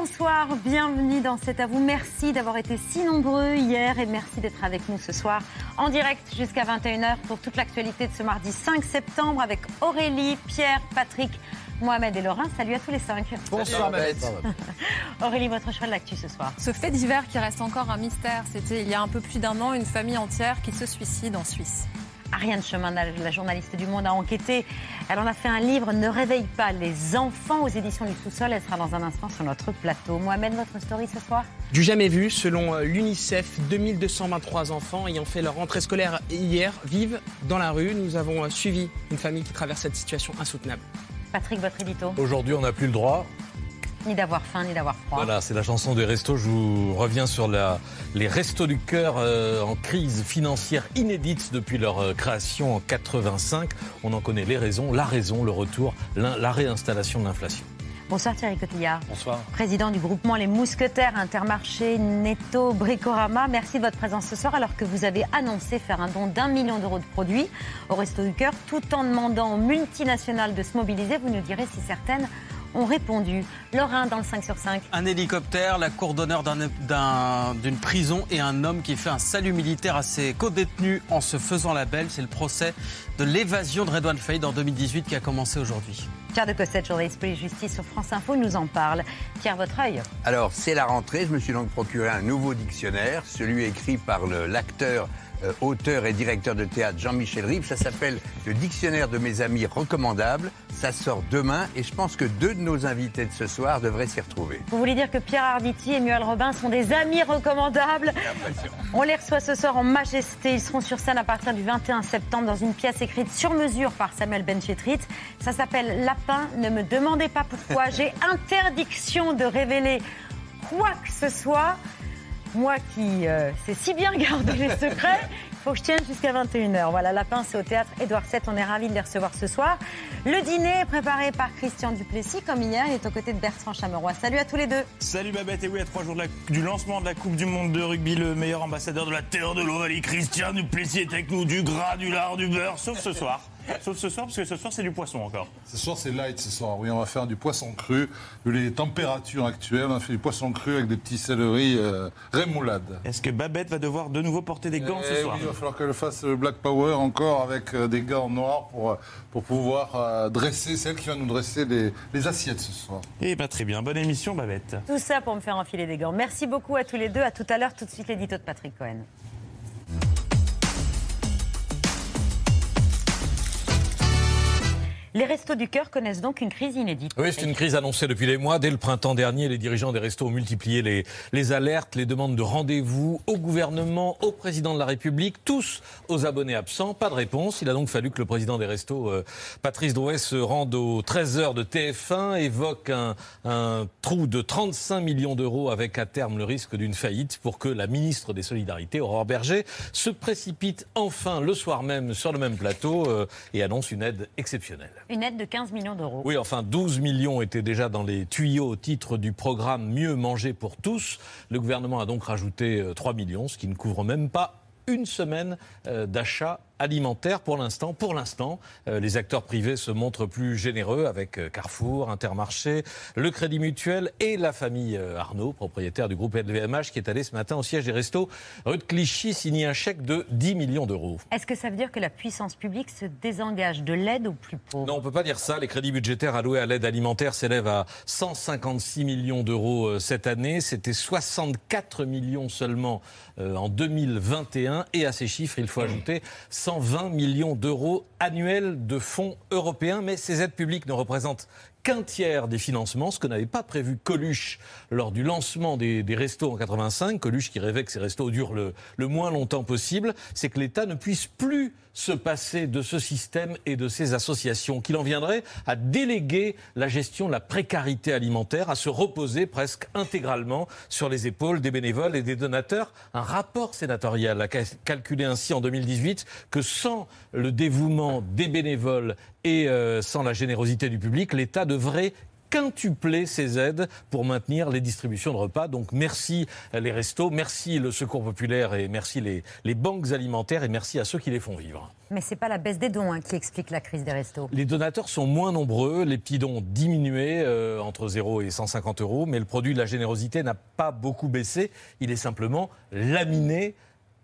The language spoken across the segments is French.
Bonsoir, bienvenue dans C'est à vous. Merci d'avoir été si nombreux hier et merci d'être avec nous ce soir en direct jusqu'à 21h pour toute l'actualité de ce mardi 5 septembre avec Aurélie, Pierre, Patrick, Mohamed et Laurent. Salut à tous les cinq. Bonsoir, Aurélie, votre choix de l'actu ce soir. Ce fait divers qui reste encore un mystère, c'était il y a un peu plus d'un an une famille entière qui se suicide en Suisse. Ariane Chemin, la journaliste du Monde, a enquêté. Elle en a fait un livre, Ne réveille pas les enfants aux éditions du sous-sol. Elle sera dans un instant sur notre plateau. Mohamed, votre story ce soir Du jamais vu, selon euh, l'UNICEF, 2223 enfants ayant fait leur rentrée scolaire hier vivent dans la rue. Nous avons euh, suivi une famille qui traverse cette situation insoutenable. Patrick, votre édito Aujourd'hui, on n'a plus le droit ni d'avoir faim, ni d'avoir froid. Voilà, c'est la chanson des restos. Je vous reviens sur la, les restos du cœur euh, en crise financière inédite depuis leur euh, création en 85. On en connaît les raisons, la raison, le retour, la réinstallation de l'inflation. Bonsoir Thierry Cotillard. Bonsoir. Président du groupement Les Mousquetaires Intermarché Netto Bricorama. Merci de votre présence ce soir alors que vous avez annoncé faire un don d'un million d'euros de produits au Resto du Cœur tout en demandant aux multinationales de se mobiliser. Vous nous direz si certaines ont répondu. Lorrain dans le 5 sur 5. Un hélicoptère, la cour d'honneur d'une prison et un homme qui fait un salut militaire à ses co-détenus en se faisant la belle. C'est le procès de l'évasion de Redouane Faïd en 2018 qui a commencé aujourd'hui. Pierre de Cossette, journaliste police-justice sur France Info, nous en parle. Pierre, votre œil Alors, c'est la rentrée. Je me suis donc procuré un nouveau dictionnaire, celui écrit par l'acteur euh, auteur et directeur de théâtre Jean-Michel Rive. Ça s'appelle Le Dictionnaire de mes amis recommandables. Ça sort demain et je pense que deux de nos invités de ce soir devraient s'y retrouver. Vous voulez dire que Pierre Arditi et Muel Robin sont des amis recommandables? On les reçoit ce soir en majesté. Ils seront sur scène à partir du 21 septembre dans une pièce écrite sur mesure par Samuel Benchetrit. Ça s'appelle Lapin. Ne me demandez pas pourquoi. J'ai interdiction de révéler quoi que ce soit. Moi qui euh, sais si bien garder les secrets, il faut que je tienne jusqu'à 21h. Voilà, Lapin, c'est au théâtre Édouard VII. On est ravis de les recevoir ce soir. Le dîner est préparé par Christian Duplessis, comme hier. Il est aux côtés de Bertrand Chameroy. Salut à tous les deux. Salut Babette. Et oui, à trois jours du lancement de la Coupe du Monde de rugby, le meilleur ambassadeur de la terre de l'Ovalie, Christian Duplessis, est avec nous. Du gras, du lard, du beurre, sauf ce soir. Sauf ce soir, parce que ce soir, c'est du poisson encore. Ce soir, c'est light ce soir. Oui, on va faire du poisson cru. Vu les températures actuelles, on a fait du poisson cru avec des petits céleris euh, rémoulades. Est-ce que Babette va devoir de nouveau porter des gants ce eh soir Il va falloir qu'elle fasse le Black Power encore avec euh, des gants noirs pour, euh, pour pouvoir euh, dresser, celle qui va nous dresser les, les assiettes ce soir. Eh bien, très bien. Bonne émission, Babette. Tout ça pour me faire enfiler des gants. Merci beaucoup à tous les deux. À tout à l'heure. Tout de suite, l'édito de Patrick Cohen. Les restos du cœur connaissent donc une crise inédite. Oui, c'est une crise annoncée depuis des mois. Dès le printemps dernier, les dirigeants des restos ont multiplié les, alertes, les demandes de rendez-vous au gouvernement, au président de la République, tous aux abonnés absents. Pas de réponse. Il a donc fallu que le président des restos, euh, Patrice Drouet, se rende aux 13 heures de TF1, évoque un, un trou de 35 millions d'euros avec à terme le risque d'une faillite pour que la ministre des Solidarités, Aurore Berger, se précipite enfin le soir même sur le même plateau euh, et annonce une aide exceptionnelle. Une aide de 15 millions d'euros. Oui, enfin 12 millions étaient déjà dans les tuyaux au titre du programme Mieux manger pour tous. Le gouvernement a donc rajouté 3 euh, millions, ce qui ne couvre même pas une semaine euh, d'achat alimentaire pour l'instant. Pour l'instant, euh, les acteurs privés se montrent plus généreux avec euh, Carrefour, Intermarché, le Crédit Mutuel et la famille euh, Arnaud, propriétaire du groupe LVMH, qui est allé ce matin au siège des restos rue de Clichy signer un chèque de 10 millions d'euros. Est-ce que ça veut dire que la puissance publique se désengage de l'aide aux plus pauvres? Non, on ne peut pas dire ça. Les crédits budgétaires alloués à l'aide alimentaire s'élèvent à 156 millions d'euros cette année. C'était 64 millions seulement en 2021. Et à ces chiffres, il faut ajouter 120 millions d'euros annuels de fonds européens, mais ces aides publiques ne représentent qu'un tiers des financements, ce que n'avait pas prévu Coluche lors du lancement des, des restos en 85, Coluche qui rêvait que ces restos durent le, le moins longtemps possible, c'est que l'État ne puisse plus se passer de ce système et de ces associations, qu'il en viendrait à déléguer la gestion de la précarité alimentaire, à se reposer presque intégralement sur les épaules des bénévoles et des donateurs. Un rapport sénatorial a ca- calculé ainsi en 2018 que sans le dévouement des bénévoles et euh, sans la générosité du public, l'État devrait quintupler ses aides pour maintenir les distributions de repas. Donc merci les restos, merci le Secours populaire et merci les, les banques alimentaires et merci à ceux qui les font vivre. Mais c'est pas la baisse des dons hein, qui explique la crise des restos. Les donateurs sont moins nombreux, les petits dons ont diminué euh, entre 0 et 150 euros, mais le produit de la générosité n'a pas beaucoup baissé. Il est simplement laminé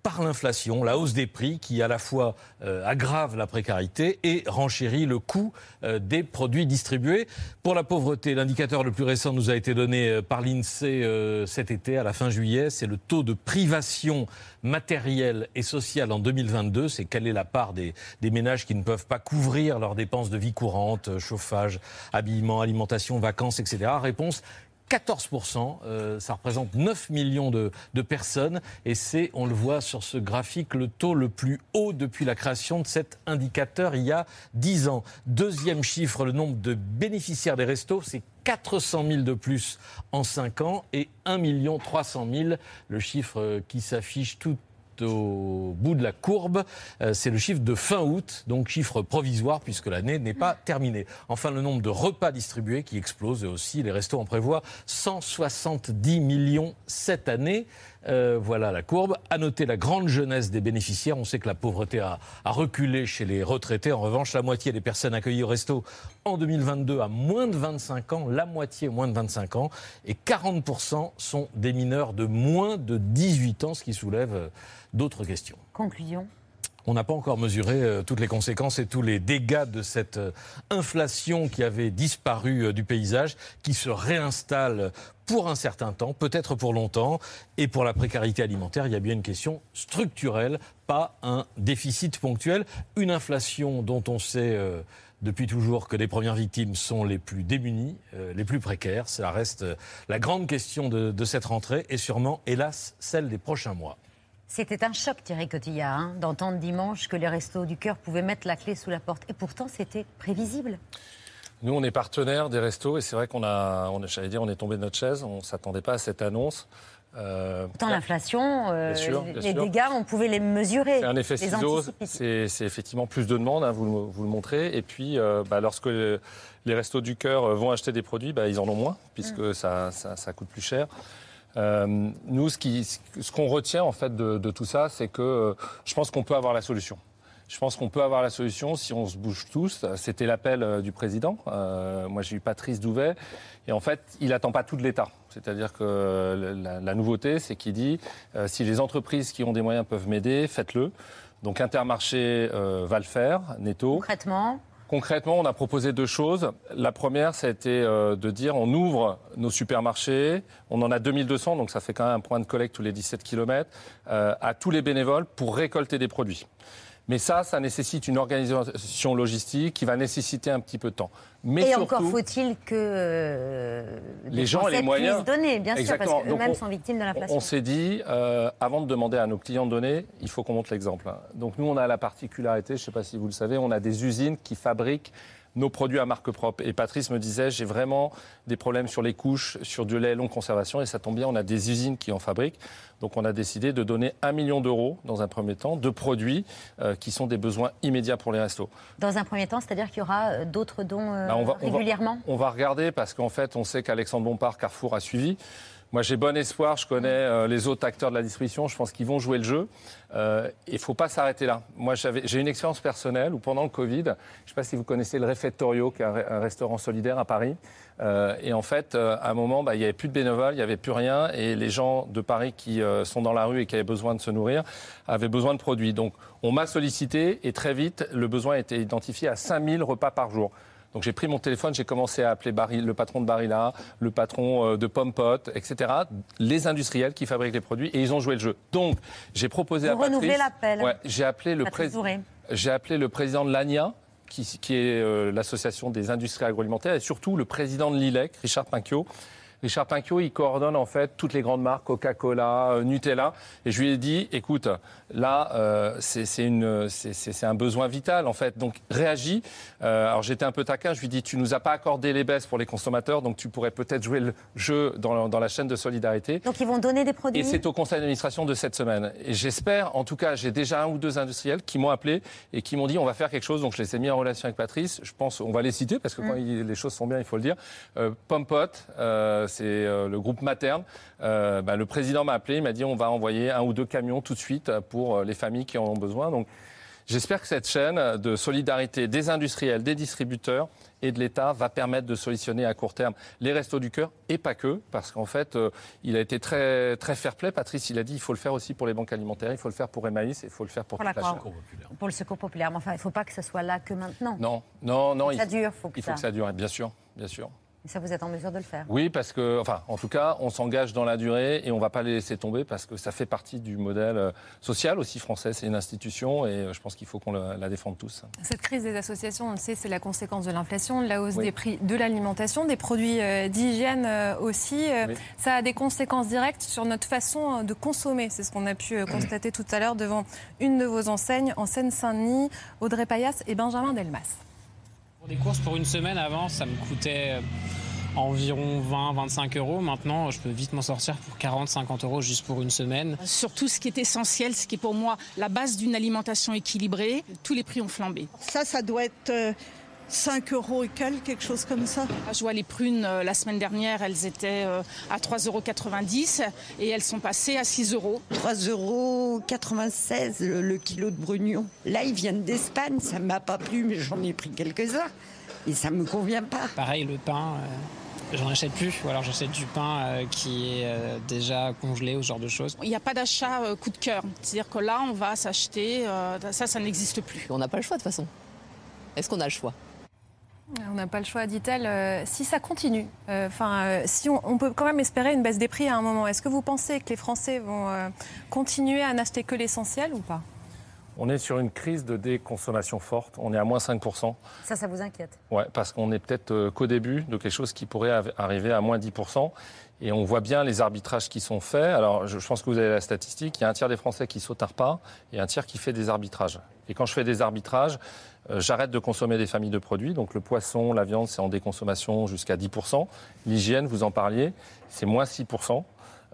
par l'inflation, la hausse des prix qui à la fois euh, aggrave la précarité et renchérit le coût euh, des produits distribués. Pour la pauvreté, l'indicateur le plus récent nous a été donné euh, par l'INSEE euh, cet été, à la fin juillet, c'est le taux de privation matérielle et sociale en 2022. C'est quelle est la part des, des ménages qui ne peuvent pas couvrir leurs dépenses de vie courante, chauffage, habillement, alimentation, vacances, etc. Réponse 14%, euh, ça représente 9 millions de, de personnes et c'est, on le voit sur ce graphique, le taux le plus haut depuis la création de cet indicateur il y a 10 ans. Deuxième chiffre, le nombre de bénéficiaires des restos, c'est 400 000 de plus en 5 ans et 1 300 000, le chiffre qui s'affiche tout au bout de la courbe, euh, c'est le chiffre de fin août, donc chiffre provisoire puisque l'année n'est pas terminée. Enfin, le nombre de repas distribués qui explose aussi. Les restos en prévoient 170 millions cette année. Euh, voilà la courbe. À noter la grande jeunesse des bénéficiaires. On sait que la pauvreté a, a reculé chez les retraités. En revanche, la moitié des personnes accueillies au resto en 2022 à moins de 25 ans, la moitié moins de 25 ans, et 40% sont des mineurs de moins de 18 ans, ce qui soulève euh, d'autres questions. Conclusion. On n'a pas encore mesuré euh, toutes les conséquences et tous les dégâts de cette euh, inflation qui avait disparu euh, du paysage, qui se réinstalle pour un certain temps, peut-être pour longtemps. Et pour la précarité alimentaire, il y a bien une question structurelle, pas un déficit ponctuel. Une inflation dont on sait depuis toujours que les premières victimes sont les plus démunies, euh, les plus précaires. Ça reste la grande question de, de cette rentrée et sûrement, hélas, celle des prochains mois. C'était un choc, Thierry Cotillard, hein, d'entendre dimanche que les restos du cœur pouvaient mettre la clé sous la porte. Et pourtant, c'était prévisible. Nous, on est partenaire des restos et c'est vrai qu'on a, on, a- j'allais dire, on est tombé de notre chaise. On s'attendait pas à cette annonce. Euh, Pourtant, l'inflation, euh, les sûr. dégâts, on pouvait les mesurer. C'est un effet anticiper. c'est effectivement plus de demandes, hein, vous, le- vous le montrez. Et puis, euh, bah, lorsque le- les restos du cœur euh, vont acheter des produits, bah, ils en ont moins, puisque Mm. ça, ça, ça coûte plus cher. Euh, nous, ce qu'on retient en fait de, tout ça, c'est que euh, je pense qu'on peut avoir la solution. Je pense qu'on peut avoir la solution si on se bouge tous. C'était l'appel euh, du président. Moi, j'ai eu Patrice Douvet. Et en fait, il n'attend pas tout de l'État. C'est-à-dire que la, la nouveauté, c'est qu'il dit si les entreprises qui ont des moyens peuvent m'aider, faites-le. Donc Intermarché va le faire, Netto. Concrètement, Concrètement, on a proposé deux choses. La première, ça a été euh, de dire on ouvre nos supermarchés, on en a 2200, donc ça fait quand même un point de collecte tous les 17 km, à tous les bénévoles pour récolter des produits. Mais ça, ça nécessite une organisation logistique qui va nécessiter un petit peu de temps. Mais et surtout, encore faut-il que euh, les gens et les moyens. donner, bien sûr, parce qu'eux-mêmes on- sont victimes de On l'inflation. s'est dit, euh, avant de demander à nos clients de donner, il faut qu'on montre l'exemple. Donc nous, on a la particularité, je ne sais pas si vous le savez, on a des usines qui fabriquent nos produits à marque propre. Et Patrice me disait, j'ai vraiment des problèmes sur les couches, sur du lait longue conservation, et ça tombe bien, on a des usines qui en fabriquent. Donc on a décidé de donner un million d'euros, dans un premier temps, de produits euh, qui sont des besoins immédiats pour les restos. Dans un premier temps, c'est-à-dire qu'il y aura euh, d'autres dons euh, Bah, on va- on va- régulièrement? On va regarder parce qu'en fait, on sait qu'Alexandre Bompard, Carrefour a suivi. Moi, j'ai bon espoir. Je connais euh, les autres acteurs de la distribution. Je pense qu'ils vont jouer le jeu. Euh, Il ne faut pas s'arrêter là. Moi, j'ai une expérience personnelle où pendant le Covid, je ne sais pas si vous connaissez le Refettorio, qui est un, re- un restaurant solidaire à Paris. Euh, et en fait, à un moment, bah, il n'y avait plus de bénévoles, il n'y avait plus rien. Et les gens de Paris qui sont dans la rue et qui avaient besoin de se nourrir avaient besoin de produits. Donc, on m'a sollicité et très vite, le besoin a été identifié à 5000 repas par jour. Donc j'ai pris mon téléphone, j'ai commencé à appeler le patron de Barilla, le patron euh, de Pompot, etc., les industriels qui fabriquent les produits, et ils ont joué le jeu. Donc j'ai proposé Vous à Patrice... l'appel. Ouais, j'ai appelé le président. J'ai appelé le président de l'ANIA, qui, qui est euh, l'association des industries agroalimentaires, et surtout le président de l'ILEC, Richard Pinchot. Richard Pinchot, il coordonne en fait toutes les grandes marques, Coca-Cola, euh, Nutella. Et je lui ai dit, écoute, là, euh, c'est un besoin vital en fait. Donc réagis. Euh, alors j'étais un peu taquin, je lui ai dit, tu nous as pas accordé les baisses pour les consommateurs, donc tu pourrais peut-être jouer le jeu dans, dans la chaîne de solidarité. Donc ils vont donner des produits Et c'est au conseil d'administration de cette semaine. Et j'espère, en tout cas, j'ai déjà un ou deux industriels qui m'ont appelé et qui m'ont dit on va faire quelque chose. Donc je les ai mis en relation avec Patrice. Je pense, on va les citer parce que quand il- les choses sont bien, il faut le dire. Euh, Pompot, euh, c'est euh, le groupe Materne. Euh, bah, le président m'a appelé, il m'a dit on va envoyer un ou deux camions tout de suite pour euh, les familles qui en ont besoin. Donc J'espère que cette chaîne de solidarité des industriels, des distributeurs et de l'État va permettre de solutionner à court terme les restos du cœur et pas que, parce qu'en fait, euh, il a été très, très fair-play. Patrice, il a dit il faut le faire aussi pour les banques alimentaires, il faut le faire pour Emmaüs, il faut le faire pour, Pour la toute la Croix. chaîne. pour le secours populaire. Mais enfin, il ne faut pas que ce soit là que maintenant. Non, non, non. Ça il, dure, faut que il faut ça- que ça dure, bien sûr, bien sûr. Et ça, vous êtes en mesure de le faire. Oui, parce que, enfin, en tout cas, on s'engage dans la durée et on ne va pas les laisser tomber parce que ça fait partie du modèle euh, social aussi français. C'est une institution et euh, je pense qu'il faut qu'on la, la défende tous. Cette crise des associations, on le sait, c'est la conséquence de l'inflation, de la hausse Oui. des prix de l'alimentation, des produits euh, d'hygiène aussi. Oui. Ça a des conséquences directes sur notre façon de consommer. C'est ce qu'on a pu constater tout à l'heure devant une de vos enseignes en Seine-Saint-Denis, Audrey Payas et Benjamin Delmas. Pour des courses pour une semaine avant, ça me coûtait euh, environ 20-25 euros. Maintenant, je peux vite m'en sortir pour 40-50 euros juste pour une semaine. Sur tout ce qui est essentiel, ce qui est pour moi la base d'une alimentation équilibrée, tous les prix ont flambé. Ça, ça doit être euh, 5 euros et quelques, quelque chose comme ça. Je vois les prunes euh, la semaine dernière, elles étaient euh, à 3,90 euros et elles sont passées à 6 euros. 3,96 euros le, le kilo de brugnon. Là, ils viennent d'Espagne, ça ne m'a pas plu, mais j'en ai pris quelques-uns. Et ça ne me convient pas. Pareil, le pain, euh, j'en achète plus. Ou alors j'achète du pain euh, qui est euh, déjà congelé ou ce genre de choses. Il n'y a pas d'achat euh, coup de cœur. C'est-à-dire que là, on va s'acheter, euh, ça, ça n'existe plus. On n'a pas le choix de toute façon. Est-ce qu'on a le choix? On n'a pas le choix, dit-elle. Euh, si ça continue, euh, enfin, euh, si on, on peut quand même espérer une baisse des prix à un moment, est-ce que vous pensez que les Français vont euh, continuer à n'acheter que l'essentiel ou pas? On est sur une crise de déconsommation forte. On est à moins 5%. Ça, ça vous inquiète? Ouais, parce qu'on est peut-être qu'au début de quelque chose qui pourrait arriver à moins 10%. Et on voit bien les arbitrages qui sont faits. Alors, je, pense que vous avez la statistique. Il y a un tiers des Français qui sautent un repas et un tiers qui fait des arbitrages. Et quand je fais des arbitrages, j'arrête de consommer des familles de produits. Donc, le poisson, la viande, c'est en déconsommation jusqu'à 10%. L'hygiène, vous en parliez, c'est moins 6%.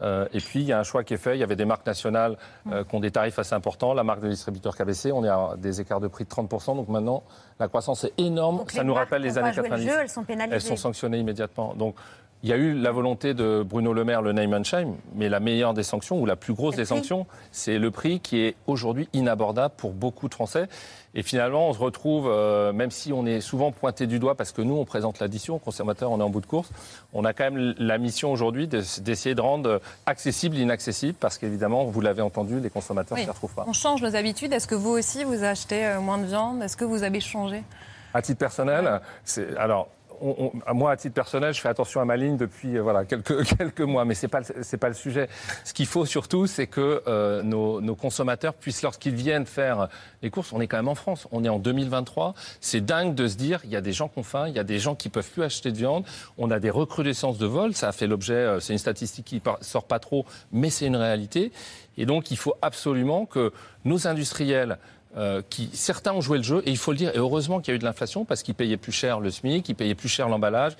Euh, et puis, il y a un choix qui est fait. Il y avait des marques nationales euh, qui ont des tarifs assez importants. La marque de distributeur KBC, on est à des écarts de prix de 30%. Donc maintenant, la croissance est énorme. Donc, Ça nous rappelle les années joué le 90. jeu, elles sont pénalisées. Elles sont sanctionnées immédiatement. Donc, il y a eu la volonté de Bruno Le Maire, le shame, mais la meilleure des sanctions, ou la plus grosse des sanctions, c'est le prix qui est aujourd'hui inabordable pour beaucoup de Français. Et finalement, on se retrouve, euh, même si on est souvent pointé du doigt, parce que nous, on présente l'addition, consommateurs, on est en bout de course, on a quand même la mission aujourd'hui de- d'essayer de rendre accessible l'inaccessible, parce qu'évidemment, vous l'avez entendu, les consommateurs ne Oui. s'y retrouvent pas. On change nos habitudes. Est-ce que vous aussi, vous achetez euh, moins de viande? Est-ce que vous avez changé? À titre personnel, c'est alors. On- moi, à titre personnel, je fais attention à ma ligne depuis euh, quelques, mois, mais ce n'est pas, pas le sujet. Ce qu'il faut surtout, c'est que euh, nos, consommateurs puissent, lorsqu'ils viennent faire les courses, on est quand même en France, on est en 2023, c'est dingue de se dire, il y a des gens qui ont faim, il y a des gens qui peuvent plus acheter de viande, on a des recrudescences de vol, ça a fait l'objet, euh, c'est une statistique qui par- sort pas trop, mais c'est une réalité. Et donc, il faut absolument que nos industriels euh, qui certains ont joué le jeu et il faut le dire et heureusement qu'il y a eu de l'inflation parce qu'ils payaient plus cher le SMIC, ils payaient plus cher l'emballage,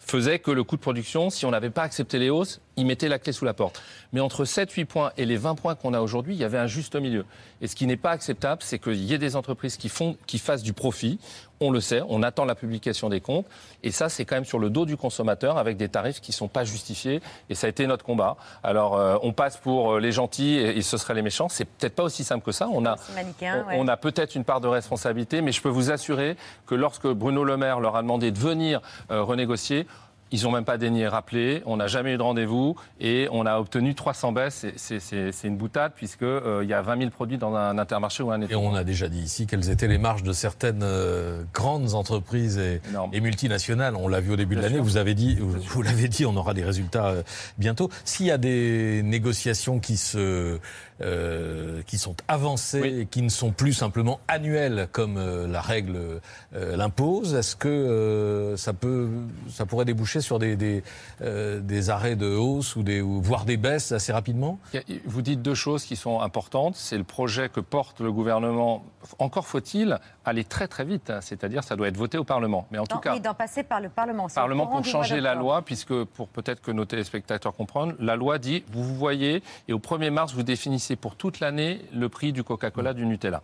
faisait que le coût de production, si on n'avait pas accepté les hausses, ils mettaient la clé sous la porte. Mais entre 7 8 points et les 20 points qu'on a aujourd'hui, il y avait un juste milieu. Et ce qui n'est pas acceptable, c'est qu'il y ait des entreprises qui font qui fassent du profit. On le sait, on attend la publication des comptes et ça c'est quand même sur le dos du consommateur avec des tarifs qui sont pas justifiés et ça a été notre combat. Alors euh, on passe pour euh, les gentils et, et ce seraient les méchants, c'est peut-être pas aussi simple que ça. On a C'est manichéen, on, ouais. on a peut-être une part de responsabilité, mais je peux vous assurer que lorsque Bruno Le Maire leur a demandé de venir euh, renégocier, ils n'ont même pas daigné rappeler, on n'a jamais eu de rendez-vous et on a obtenu 300 baisses. C'est- une boutade puisqu'il y a 20 000 produits dans un intermarché ou un Et on a déjà dit ici quelles étaient les marges de certaines euh, grandes entreprises et, et multinationales. On l'a vu au début de Bien l'année. sûr. Vous avez dit, vous, vous l'avez dit, on aura des résultats euh, bientôt. S'il y a des négociations qui se euh, qui sont avancées et qui ne sont plus simplement annuelles comme euh, la règle euh, l'impose. Est-ce que euh, ça peut, ça pourrait déboucher sur des des, euh, des arrêts de hausse ou des ou voire des baisses assez rapidement? Vous dites deux choses qui sont importantes. C'est le projet que porte le gouvernement. Encore faut-il aller très très vite, hein. c'est-à-dire ça doit être voté au Parlement. Mais en tout Non, cas, oui, d'en passer par le Parlement. Parlement pour changer la loi, puisque pour peut-être que nos téléspectateurs comprennent, la loi dit, vous vous voyez, et au 1er mars, vous définissez pour toute l'année le prix du Coca-Cola, du Nutella.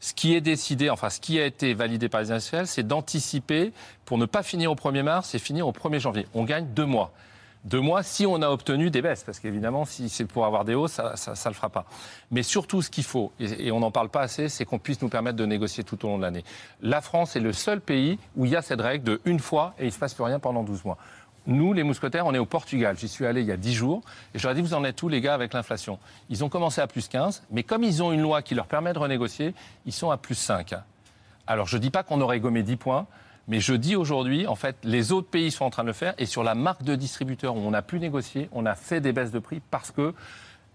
Ce qui est décidé, enfin ce qui a été validé par les industriels, c'est d'anticiper pour ne pas finir au 1er mars et finir au 1er janvier. On gagne deux mois. Deux mois si on a obtenu des baisses, parce qu'évidemment, si c'est pour avoir des hausses, ça ne le fera pas. Mais surtout, ce qu'il faut, et, et on n'en parle pas assez, c'est qu'on puisse nous permettre de négocier tout au long de l'année. La France est le seul pays où il y a cette règle de une fois et il ne se passe plus rien pendant 12 mois. Nous, les mousquetaires, on est au Portugal. J'y suis allé il y a 10 jours et je leur ai dit, vous en êtes tous les gars avec l'inflation? Ils ont commencé à plus 15, mais comme ils ont une loi qui leur permet de renégocier, ils sont à plus 5. Alors, je ne dis pas qu'on aurait gommé 10 points, mais je dis aujourd'hui, en fait, les autres pays sont en train de le faire. Et sur la marque de distributeur où on a pu négocier, on a fait des baisses de prix parce que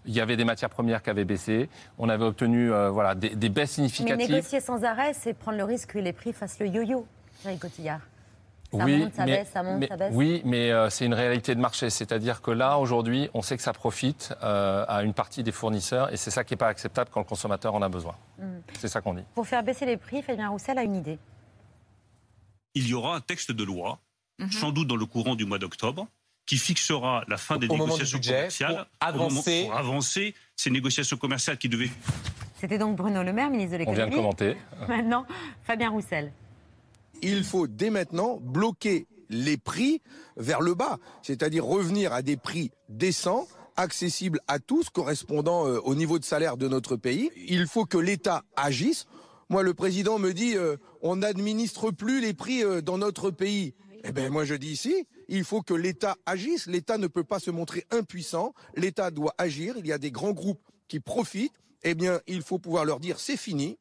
il y avait des matières premières qui avaient baissé. On avait obtenu euh, voilà, des, des baisses Mais significatives. négocier sans arrêt, c'est prendre le risque que les prix fassent le yo-yo, Cotillard. Ça oui, monte, ça mais, baisse, ça monte, mais- ça baisse. Oui, mais euh, c'est une réalité de marché. C'est-à-dire que là, aujourd'hui, on sait que ça profite euh, à une partie des fournisseurs et c'est ça qui n'est pas acceptable quand le consommateur en a besoin. Mm. C'est ça qu'on dit. Pour faire baisser les prix, Fabien Roussel a une idée. il y aura un texte de loi, Mhm. sans doute dans le courant du mois d'octobre, qui fixera la fin des Au négociations budget, commerciales pour moment- avancer. pour avancer ces négociations commerciales qui devaient C'était donc Bruno Le Maire, ministre de On vient l'économie. de commenter. Maintenant, Fabien Roussel. Il faut dès maintenant bloquer les prix vers le bas, c'est-à-dire revenir à des prix décents, accessibles à tous, correspondant euh, au niveau de salaire de notre pays. Il faut que l'État agisse. Moi, le président me dit, euh, on n'administre plus les prix euh, dans notre pays. Eh bien, moi, je dis ici, il faut que l'État agisse. L'État ne peut pas se montrer impuissant. L'État doit agir. Il y a des grands groupes qui profitent. Eh bien, il faut pouvoir leur dire, c'est fini.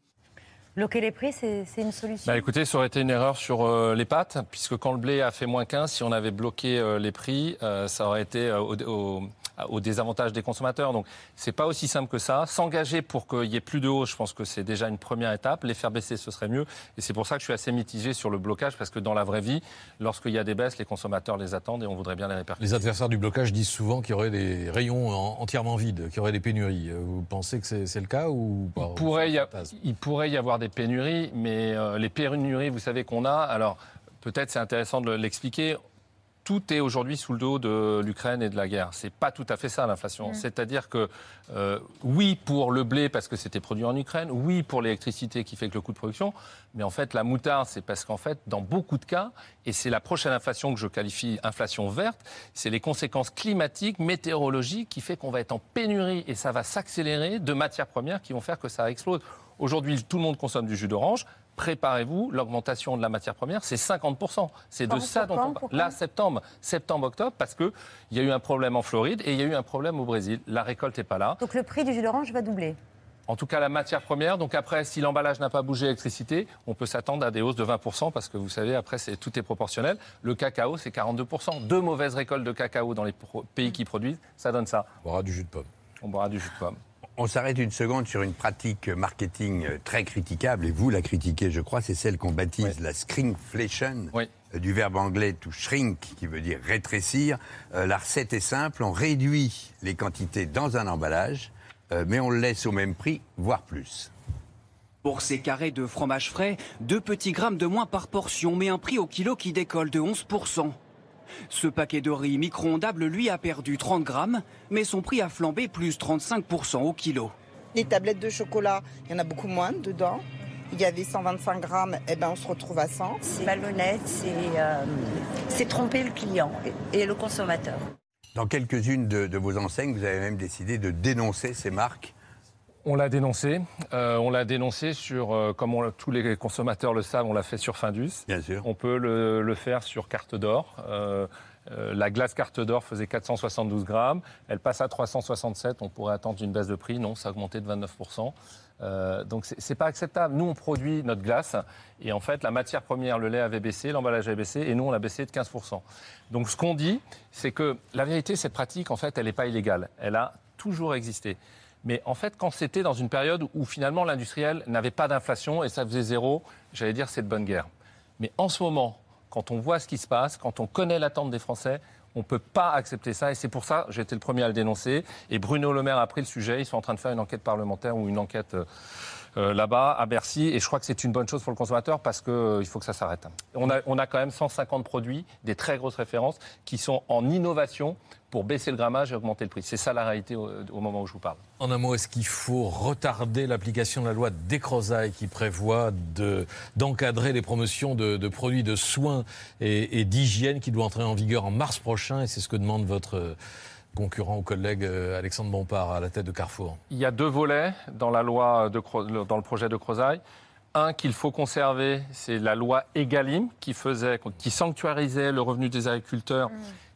Bloquer les prix, c'est une solution. Bah, écoutez, ça aurait été une erreur sur euh, les pâtes, puisque quand le blé a fait moins 15, si on avait bloqué euh, les prix, euh, ça aurait été euh, au, au- au désavantage des consommateurs. Donc, c'est pas aussi simple que ça. S'engager pour qu'il y ait plus de hausse, je pense que c'est déjà une première étape. Les faire baisser, ce serait mieux. Et c'est pour ça que je suis assez mitigé sur le blocage, parce que dans la vraie vie, lorsqu'il y a des baisses, les consommateurs les attendent et on voudrait bien les répercuter. Les adversaires du blocage disent souvent qu'il y aurait des rayons en- entièrement vides, qu'il y aurait des pénuries. Vous pensez que c'est c'est le cas ou pas? Il pourrait, y a- il pourrait y avoir des pénuries, mais euh, les pénuries, vous savez qu'on a. Alors, peut-être c'est intéressant de l'expliquer. Tout est aujourd'hui sous le dos de l'Ukraine et de la guerre. C'est pas tout à fait ça l'inflation. Mm. C'est-à-dire que euh, oui pour le blé parce que c'était produit en Ukraine, oui pour l'électricité qui fait que le coût de production, mais en fait la moutarde c'est parce qu'en fait dans beaucoup de cas et c'est la prochaine inflation que je qualifie inflation verte, c'est les conséquences climatiques, météorologiques qui fait qu'on va être en pénurie et ça va s'accélérer de matières premières qui vont faire que ça explose. Aujourd'hui, tout le monde consomme du jus d'orange. Préparez-vous, l'augmentation de la matière première, c'est 50%. C'est de ça dont on parle. Là, septembre, septembre, octobre, parce qu'il y a eu un problème en Floride et il y a eu un problème au Brésil. La récolte n'est pas là. Donc le prix du jus d'orange va doubler. En tout cas, la matière première. Donc après, si l'emballage n'a pas bougé l'électricité, on peut s'attendre à des hausses de 20% parce que vous savez, après, c'est, tout est proportionnel. Le cacao, c'est 42%. Deux mauvaises récoltes de cacao dans les pro- pays qui produisent, ça donne ça. On boira du jus de pomme. On boira du jus de pomme. On s'arrête une seconde sur une pratique marketing euh, très critiquable, et vous la critiquez, je crois, c'est celle qu'on baptise la shrinkflation, euh, du verbe anglais to shrink, qui veut dire rétrécir. Euh, la recette est simple, on réduit les quantités dans un emballage, euh, mais on le laisse au même prix, voire plus. Pour ces carrés de fromage frais, 2 petits grammes de moins par portion, mais un prix au kilo qui décolle de 11%. Ce paquet de riz micro-ondable, lui, a perdu 30 grammes, mais son prix a flambé plus 35% au kilo. Les tablettes de chocolat, il y en a beaucoup moins dedans. Il y avait 125 grammes, et ben on se retrouve à 100. C'est malhonnête, c'est euh, c'est tromper le client et, et le consommateur. Dans quelques-unes de, de vos enseignes, vous avez même décidé de dénoncer ces marques. On l'a dénoncé. Euh, on l'a dénoncé sur, euh, comme on tous les consommateurs le savent, on l'a fait sur Findus. Bien sûr. On peut le, le faire sur carte d'or. Euh, la glace carte d'or faisait 472 grammes. Elle passe à 367. On pourrait attendre une baisse de prix. Non, ça a augmenté de 29%. Euh, donc c'est c'est pas acceptable. Nous, on produit notre glace et en fait, la matière première, le lait avait baissé, l'emballage avait baissé et nous, on l'a baissé de 15%. Donc ce qu'on dit, c'est que la vérité, cette pratique, en fait, elle n'est pas illégale. Elle a toujours existé. Mais en fait, quand c'était dans une période où finalement l'industriel n'avait pas d'inflation et ça faisait zéro, j'allais dire c'est de bonne guerre. Mais en ce moment, quand on voit ce qui se passe, quand on connaît l'attente des Français, on ne peut pas accepter ça et c'est pour ça j'ai été le premier à le dénoncer. Et Bruno Le Maire a pris le sujet. Ils sont en train de faire une enquête parlementaire ou une enquête euh, là-bas à Bercy. Et je crois que c'est une bonne chose pour le consommateur parce qu'il il faut que ça s'arrête. On a, quand même 150 produits, des très grosses références, qui sont en innovation pour baisser le grammage et augmenter le prix. C'est ça la réalité au, moment où je vous parle. En un mot, est-ce qu'il faut retarder l'application de la loi Descrozaille qui prévoit de- d'encadrer les promotions de, produits de soins et, et d'hygiène qui doit entrer en vigueur en mars prochain? Et c'est ce que demande votre euh, concurrent ou collègue euh, Alexandre Bompard à la tête de Carrefour. Il y a deux volets dans la loi de, dans le projet de Crozaille. Un qu'il faut conserver, c'est la loi Egalim qui faisait, qui sanctuarisait le revenu des agriculteurs.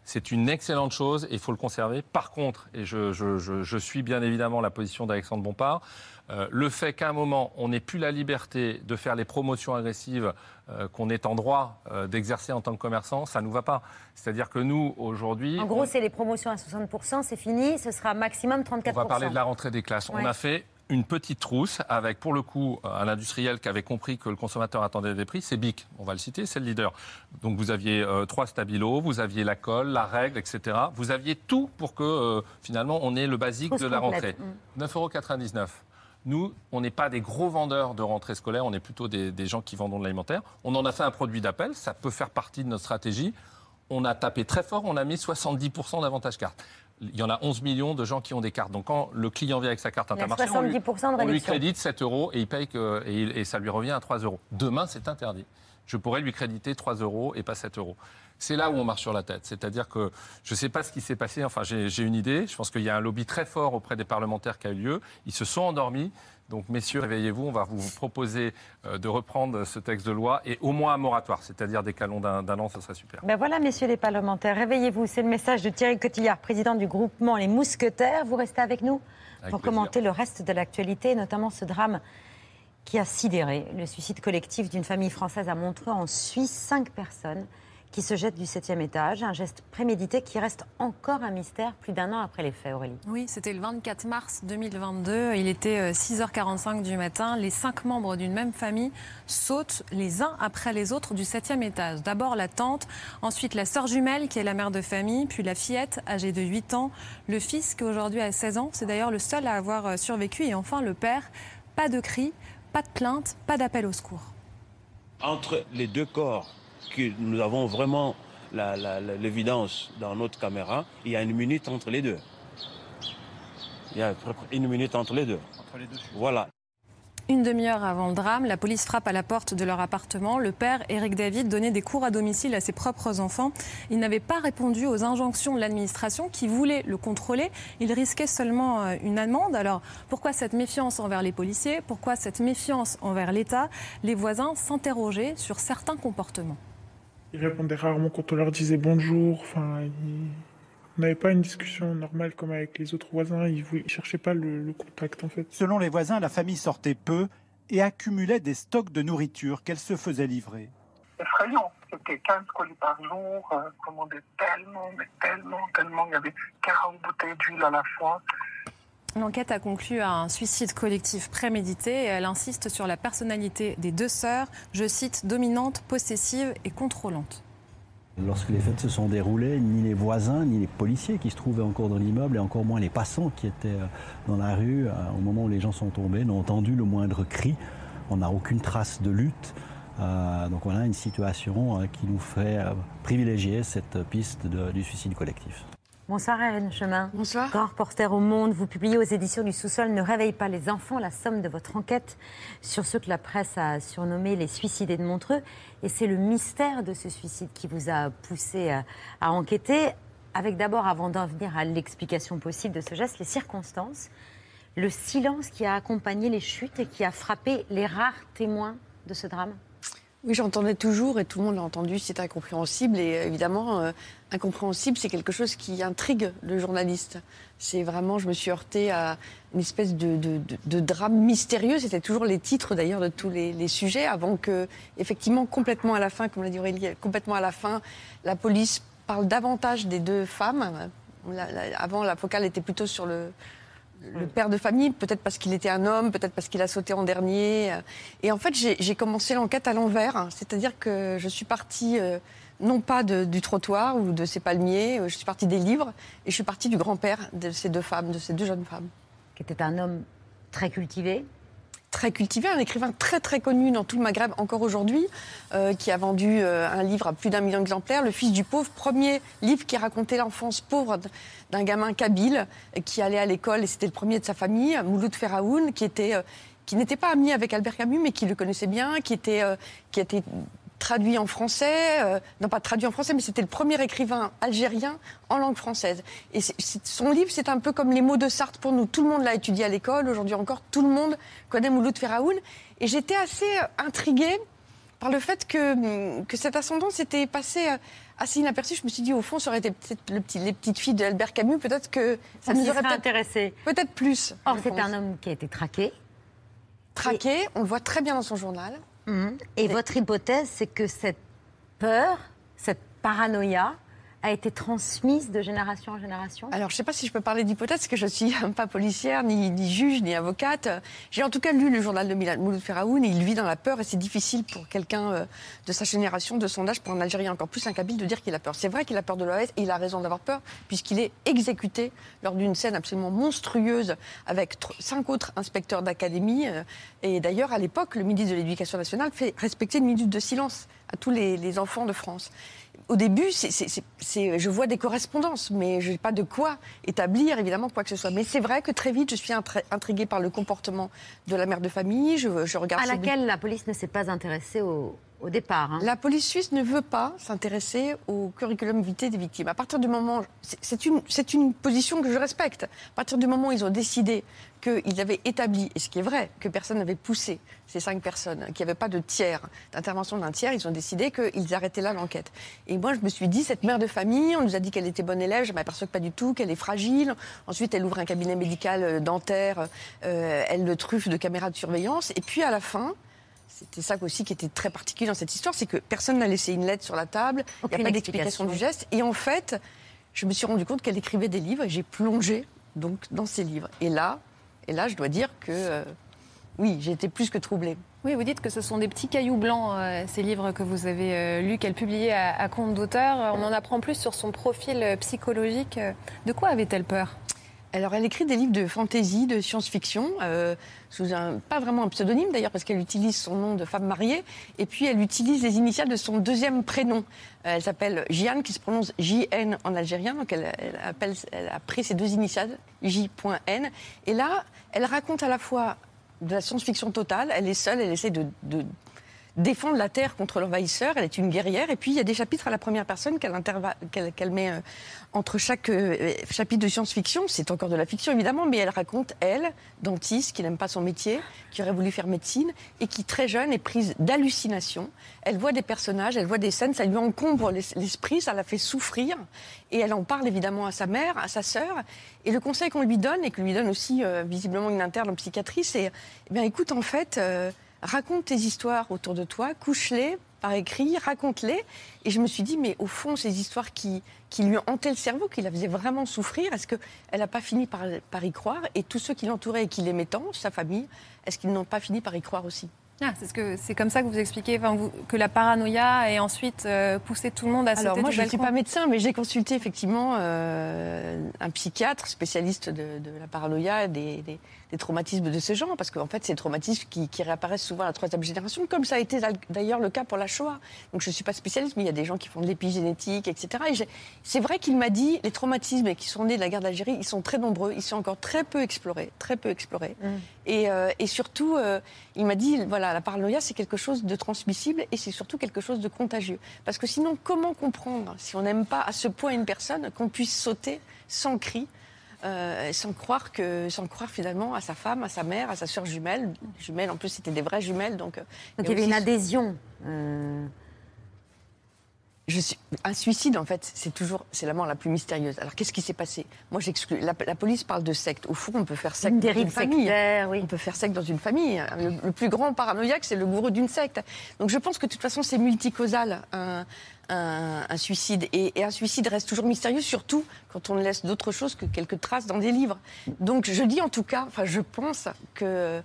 C'est une excellente chose et il faut le conserver. Par contre, et je, je- je- je suis bien évidemment la position d'Alexandre Bompard, euh, le fait qu'à un moment, on n'ait plus la liberté de faire les promotions agressives euh, qu'on est en droit euh, d'exercer en tant que commerçant, ça ne nous va pas. C'est-à-dire que nous, aujourd'hui, En gros, c'est les promotions à 60%, c'est fini, ce sera maximum 34%. on va parler de la rentrée des classes. Ouais. On a fait une petite trousse avec, pour le coup, un industriel qui avait compris que le consommateur attendait des prix. C'est BIC, on va le citer, c'est le leader. Donc vous aviez euh, trois stabilos, vous aviez la colle, la règle, etc. Vous aviez tout pour que, euh, finalement, on ait le basique de la complète. rentrée. Mm. 9,99 euros. Nous, on n'est pas des gros vendeurs de rentrée scolaire, on est plutôt des, des gens qui vendent de l'alimentaire. On en a fait un produit d'appel, ça peut faire partie de notre stratégie. On a tapé très fort, on a mis 70% d'avantage carte. Il y en a 11 millions de gens qui ont des cartes. Donc quand le client vient avec sa carte Intermarché, on lui, 70% de on lui réduction. crédite 7 euros et, il paye que, et, il- et ça lui revient à 3 euros. Demain, c'est interdit. Je pourrais lui créditer 3 euros et pas 7 euros. C'est là où on marche sur la tête. C'est-à-dire que je ne sais pas ce qui s'est passé. Enfin, j'ai une idée. Je pense qu'il y a un lobby très fort auprès des parlementaires qui a eu lieu. Ils se sont endormis. Donc, messieurs, réveillez-vous. On va vous proposer euh, de reprendre ce texte de loi et au moins un moratoire, c'est-à-dire des calons d'un an, ce serait super. Ben voilà, messieurs les parlementaires, réveillez-vous. C'est le message de Thierry Cotillard, président du groupement Les Mousquetaires. Vous restez avec nous Avec pour plaisir. commenter le reste de l'actualité, notamment ce drame qui a sidéré le suicide collectif d'une famille française à Montreux en Suisse. Cinq personnes qui se jettent du septième étage. Un geste prémédité qui reste encore un mystère plus d'un an après les faits, Aurélie. Oui, c'était le 24 mars 2022. Il était euh, 6h45 du matin. Les cinq membres d'une même famille sautent les uns après les autres du septième étage. D'abord la tante, ensuite la sœur jumelle qui est la mère de famille, puis la fillette âgée de 8 ans, le fils qui aujourd'hui a 16 ans. C'est d'ailleurs le seul à avoir euh, survécu. Et enfin le père. Pas de cris, pas de plainte, pas d'appel au secours. entre les deux corps, que nous avons vraiment l'évidence dans notre caméra, il y a une minute entre les deux. Il y a une minute entre les deux. Voilà. Une demi-heure avant le drame, la police frappe à la porte de leur appartement. Le père, Éric David, donnait des cours à domicile à ses propres enfants. Il n'avait pas répondu aux injonctions de l'administration qui voulait le contrôler. Il risquait seulement euh, une amende. Alors pourquoi cette méfiance envers les policiers? Pourquoi cette méfiance envers l'État? Les voisins s'interrogeaient sur certains comportements. Ils répondaient rarement quand on leur disait bonjour. Enfin, ils- on n'avait pas une discussion normale comme avec les autres voisins. Ils ne cherchaient pas le, le contact en fait. Selon les voisins, la famille sortait peu et accumulait des stocks de nourriture qu'elle se faisait livrer. effrayant. C'était 15 colis par jour, euh, commandait tellement, mais tellement, tellement. Il y avait 40 bouteilles d'huile à la fois. L'enquête a conclu à un suicide collectif prémédité et elle insiste sur la personnalité des deux sœurs, je cite, dominante, possessive et contrôlante. Lorsque les faits se sont déroulés, ni les voisins, ni les policiers qui se trouvaient encore dans l'immeuble, et encore moins les passants qui étaient euh, dans la rue euh, au moment où les gens sont tombés, n'ont entendu le moindre cri. On n'a aucune trace de lutte. Euh, donc voilà une situation qui nous fait privilégier cette piste de- du suicide collectif. Bonsoir Erin Chemin. Bonsoir. Grand reporter au Monde, vous publiez aux éditions du Sous-sol Ne réveille pas les enfants, la somme de votre enquête sur ceux que la presse a surnommés les suicidés de Montreux. Et c'est le mystère de ce suicide qui vous a poussé à, à enquêter, avec d'abord, avant d'en venir à l'explication possible de ce geste, les circonstances, le silence qui a accompagné les chutes et qui a frappé les rares témoins de ce drame. Oui, j'entendais toujours et tout le monde l'a entendu, c'est incompréhensible. Et évidemment, euh, incompréhensible, c'est quelque chose qui intrigue le journaliste. C'est vraiment, je me suis heurtée à une espèce de, drame mystérieux. C'était toujours les titres d'ailleurs de tous les, sujets, avant que, effectivement, complètement à la fin, comme l'a dit Aurélie, complètement à la fin, la police parle davantage des deux femmes. Avant, la focale était plutôt sur le, le père de famille, peut-être parce qu'il était un homme, peut-être parce qu'il a sauté en dernier. Et en fait, j'ai commencé l'enquête à l'envers, c'est-à-dire que je suis partie euh, non pas de- du trottoir ou de ces palmiers, euh, je suis partie des livres et je suis partie du grand-père de ces deux femmes, de ces deux jeunes femmes. Qui était un homme très cultivé Très cultivé, un écrivain très très connu dans tout le Maghreb encore aujourd'hui, euh, qui a vendu euh, un livre à plus d'un million d'exemplaires, Le Fils du pauvre, premier livre qui racontait l'enfance pauvre d'un gamin kabyle euh, qui allait à l'école et c'était le premier de sa famille, Mouloud Feraoun, qui était n'était pas ami avec Albert Camus mais qui le connaissait bien, qui était qui été traduit en français, euh, non pas traduit en français, mais c'était le premier écrivain algérien en langue française. Et son livre, c'est un peu comme les mots de Sartre pour nous. Tout le monde l'a étudié à l'école, aujourd'hui encore, tout le monde connaît Mouloud Feraoun. Et j'étais assez euh, intriguée par le fait que, hum, que cette ascendance était passée euh, assez inaperçue. Je me suis dit, au fond, ça aurait été peut-être le petit, les petites filles d'Albert Camus, peut-être que ça Ça nous aurait intéressé. Peut-être plus. Or, c'est un homme qui a été traqué. Traqué, on le voit très bien dans son journal. Mhm. Et votre hypothèse, c'est que cette peur, cette paranoïa, a été transmise de génération en génération? Alors, je ne sais pas si je peux parler d'hypothèse, parce que je suis pas policière, ni, juge, ni avocate. J'ai en tout cas lu le journal de Mouloud Feraoun. Il vit dans la peur et c'est difficile pour quelqu'un euh, de sa génération, de son âge, pour un Algérien encore plus Kabyle, de dire qu'il a peur. C'est vrai qu'il a peur de l'OAS et il a raison d'avoir peur, puisqu'il est exécuté lors d'une scène absolument monstrueuse avec cinq autres inspecteurs d'académie. euh, Et d'ailleurs, à l'époque, le ministre de l'Éducation nationale fait respecter une minute de silence à tous les enfants de France. Au début, je vois des correspondances, mais je n'ai pas de quoi établir, évidemment, quoi que ce soit. Mais c'est vrai que très vite, je suis intriguée par le comportement de la mère de famille. Je, je regarde à laquelle la police ne s'est pas intéressée au, hein. la police suisse ne veut pas s'intéresser au curriculum vitae des victimes. À partir du moment, c'est- une, une position que je respecte. À partir du moment où ils ont décidé qu'ils avaient établi, et ce qui est vrai, que personne n'avait poussé ces cinq personnes, qu'il n'y avait pas de tiers, d'intervention d'un tiers, ils ont décidé qu'ils arrêtaient là l'enquête. Et moi, je me suis dit, cette mère de famille, on nous a dit qu'elle était bonne élève, je m'aperçois pas du tout, qu'elle est fragile. Ensuite, elle ouvre un cabinet médical dentaire, euh, elle le truffe de caméras de surveillance. Et puis, à la fin, c'était ça aussi qui était très particulier dans cette histoire, c'est que personne n'a laissé une lettre sur la table, il n'y a pas d'explication explication. du geste. Et en fait, je me suis rendu compte qu'elle écrivait des livres et j'ai plongé donc dans ces livres. Et là, et là, je dois dire que euh, oui, j'ai été plus que troublée. Oui, vous dites que ce sont des petits cailloux blancs, euh, ces livres que vous avez euh, lus, qu'elle publiait à, à compte d'auteur. On en apprend plus sur son profil psychologique. De quoi avait-elle peur? Alors, elle écrit des livres de fantasy, de science-fiction, euh, sous un, pas vraiment un pseudonyme d'ailleurs, parce qu'elle utilise son nom de femme mariée, et puis elle utilise les initiales de son deuxième prénom. Euh, elle s'appelle Jiane, qui se prononce J-N en algérien, donc elle, elle appelle, elle a pris ses deux initiales, J.N. Et là, elle raconte à la fois de la science-fiction totale, elle est seule, elle essaie de défendre la terre contre l'envahisseur. Elle est une guerrière. Et puis, il y a des chapitres à la première personne qu'elle met euh, entre chaque euh, chapitre de science-fiction. C'est encore de la fiction, évidemment, mais elle raconte, elle, dentiste, qui n'aime pas son métier, qui aurait voulu faire médecine, et qui, très jeune, est prise d'hallucination. Elle voit des personnages, elle voit des scènes, ça lui encombre l'es- l'esprit, ça la fait souffrir. Et elle en parle, évidemment, à sa mère, à sa sœur. Et le conseil qu'on lui donne, et que lui donne aussi, euh, visiblement, une interne en psychiatrie, c'est, eh bien, écoute, en fait... raconte tes histoires autour de toi, couche-les par écrit, raconte-les. Et je me suis dit, mais au fond, ces histoires qui, qui lui hantaient le cerveau, qui la faisaient vraiment souffrir, est-ce qu'elle n'a pas fini par, par y croire? Et tous ceux qui l'entouraient et qui l'aimaient tant, sa famille, est-ce qu'ils n'ont pas fini par y croire aussi? Ah, c'est ce que c'est comme ça que vous expliquez enfin, vous- que la paranoïa ait ensuite euh, poussé tout le monde à sauter Alors moi, du je ne suis pas médecin, mais j'ai consulté effectivement euh, un psychiatre spécialiste de, de la paranoïa et des, des- des traumatismes de ce genre, parce qu'en fait, c'est des traumatismes qui, qui réapparaissent souvent à la troisième génération, comme ça a été d'ailleurs le cas pour la Shoah. Donc je ne suis pas spécialiste, mais il y a des gens qui font de l'épigénétique, etc. Et c'est vrai qu'il m'a dit, les traumatismes qui sont nés de la guerre d'Algérie, ils sont très nombreux, ils sont encore très peu explorés, très peu explorés. Et, euh, et surtout, euh, il m'a dit, voilà, la paranoïa, c'est quelque chose de transmissible et c'est surtout quelque chose de contagieux. Parce que sinon, comment comprendre, si on n'aime pas à ce point une personne, qu'on puisse sauter sans cri euh, sans croire que, sans croire finalement à sa femme, à sa mère, à sa sœur jumelle. Jumelles, en plus, c'était des vraies jumelles, donc. euh, Donc il y avait une adhésion. euh, je suis, un suicide, en fait, c'est toujours c'est la mort la plus mystérieuse. Alors, qu'est-ce qui s'est passé? Moi, j'exclus. La, la police parle de secte. Au fond, on peut faire secte Une dans une famille. oui. On peut faire secte dans une famille. Le, le plus grand paranoïaque, c'est le gourou d'une secte. Donc, je pense que de toute façon, c'est multicausal, un, un- un suicide. Et, et un suicide reste toujours mystérieux, surtout quand on ne laisse d'autre chose que quelques traces dans des livres. Donc, je dis en tout cas, enfin, je pense que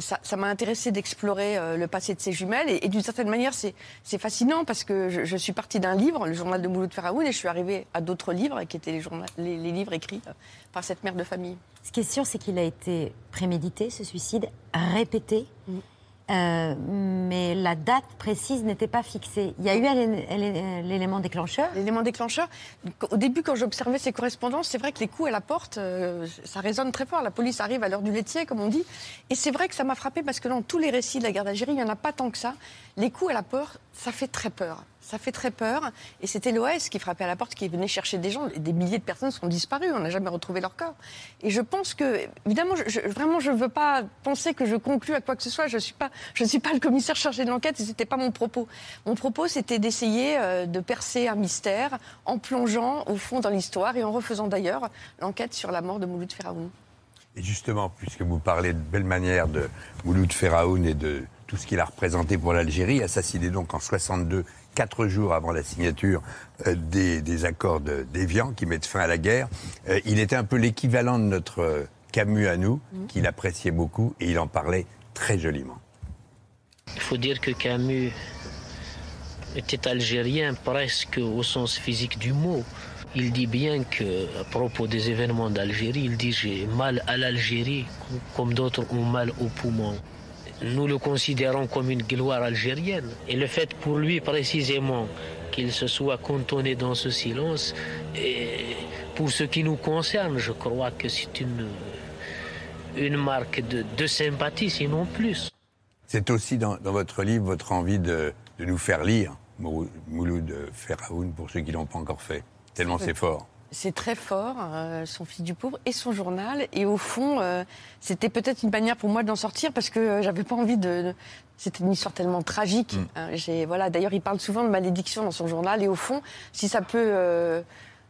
ça m'a intéressé d'explorer euh, le passé de ces jumelles. Et, et d'une certaine manière, c'est fascinant parce que je, je suis partie d'un livre, le journal de Mouloud Feraoun, et je suis arrivée à d'autres livres qui étaient les, journa- les, les livres écrits euh, par cette mère de famille. Ce qui est sûr, c'est qu'il a été prémédité, ce suicide, répété. Euh, mais la date précise n'était pas fixée. Il y a eu l'é- l'é- l'élément déclencheur. L'élément déclencheur, au début, quand j'observais ces correspondances, c'est vrai que les coups à la porte, euh, ça résonne très fort. La police arrive à l'heure du laitier, comme on dit. Et c'est vrai que ça m'a frappé parce que dans tous les récits de la guerre d'Algérie, il n'y en a pas tant que ça. Les coups à la porte, ça fait très peur. Ça fait très peur. Et c'était l'OS qui frappait à la porte, qui venait chercher des gens. Des milliers de personnes sont disparues. On n'a jamais retrouvé leur corps. Et je pense que, évidemment, vraiment, je ne veux pas penser que je conclue à quoi que ce soit. Je ne suis, pas- suis pas le commissaire chargé de l'enquête ce n'était pas mon propos. Mon propos, c'était d'essayer euh, de percer un mystère en plongeant au fond dans l'histoire et en refaisant d'ailleurs l'enquête sur la mort de Mouloud Feraoun. Et justement, puisque vous parlez de belle manière de Mouloud Feraoun et de tout ce qu'il a représenté pour l'Algérie, assassiné donc en 62, quatre jours avant la signature euh, des, des accords de- d'Évian qui mettent fin à la guerre, euh, il était un peu l'équivalent de notre euh, Camus à nous, qu'il appréciait beaucoup et il en parlait très joliment. Il faut dire que Camus était algérien presque au sens physique du mot. Il dit bien que, à propos des événements d'Algérie, il dit j'ai mal à l'Algérie comme d'autres ont mal aux poumons. Nous le considérons comme une gloire algérienne. Et le fait pour lui précisément qu'il se soit cantonné dans ce silence, et pour ce qui nous concerne, je crois que c'est une, une marque de, de sympathie, sinon plus. C'est aussi dans, dans votre livre votre envie de, de nous faire lire Mou- Mouloud Feraoun pour ceux qui l'ont pas encore fait. Tellement c'est fort. C'est très fort, euh, son fils du pauvre et son journal. Et au fond, euh, c'était peut-être une manière pour moi d'en sortir parce que euh, j'avais pas envie de. de- C'était une histoire tellement tragique. hein. J'ai- voilà. D'ailleurs, il parle souvent de malédiction dans son journal. Et au fond, si ça peut. euh,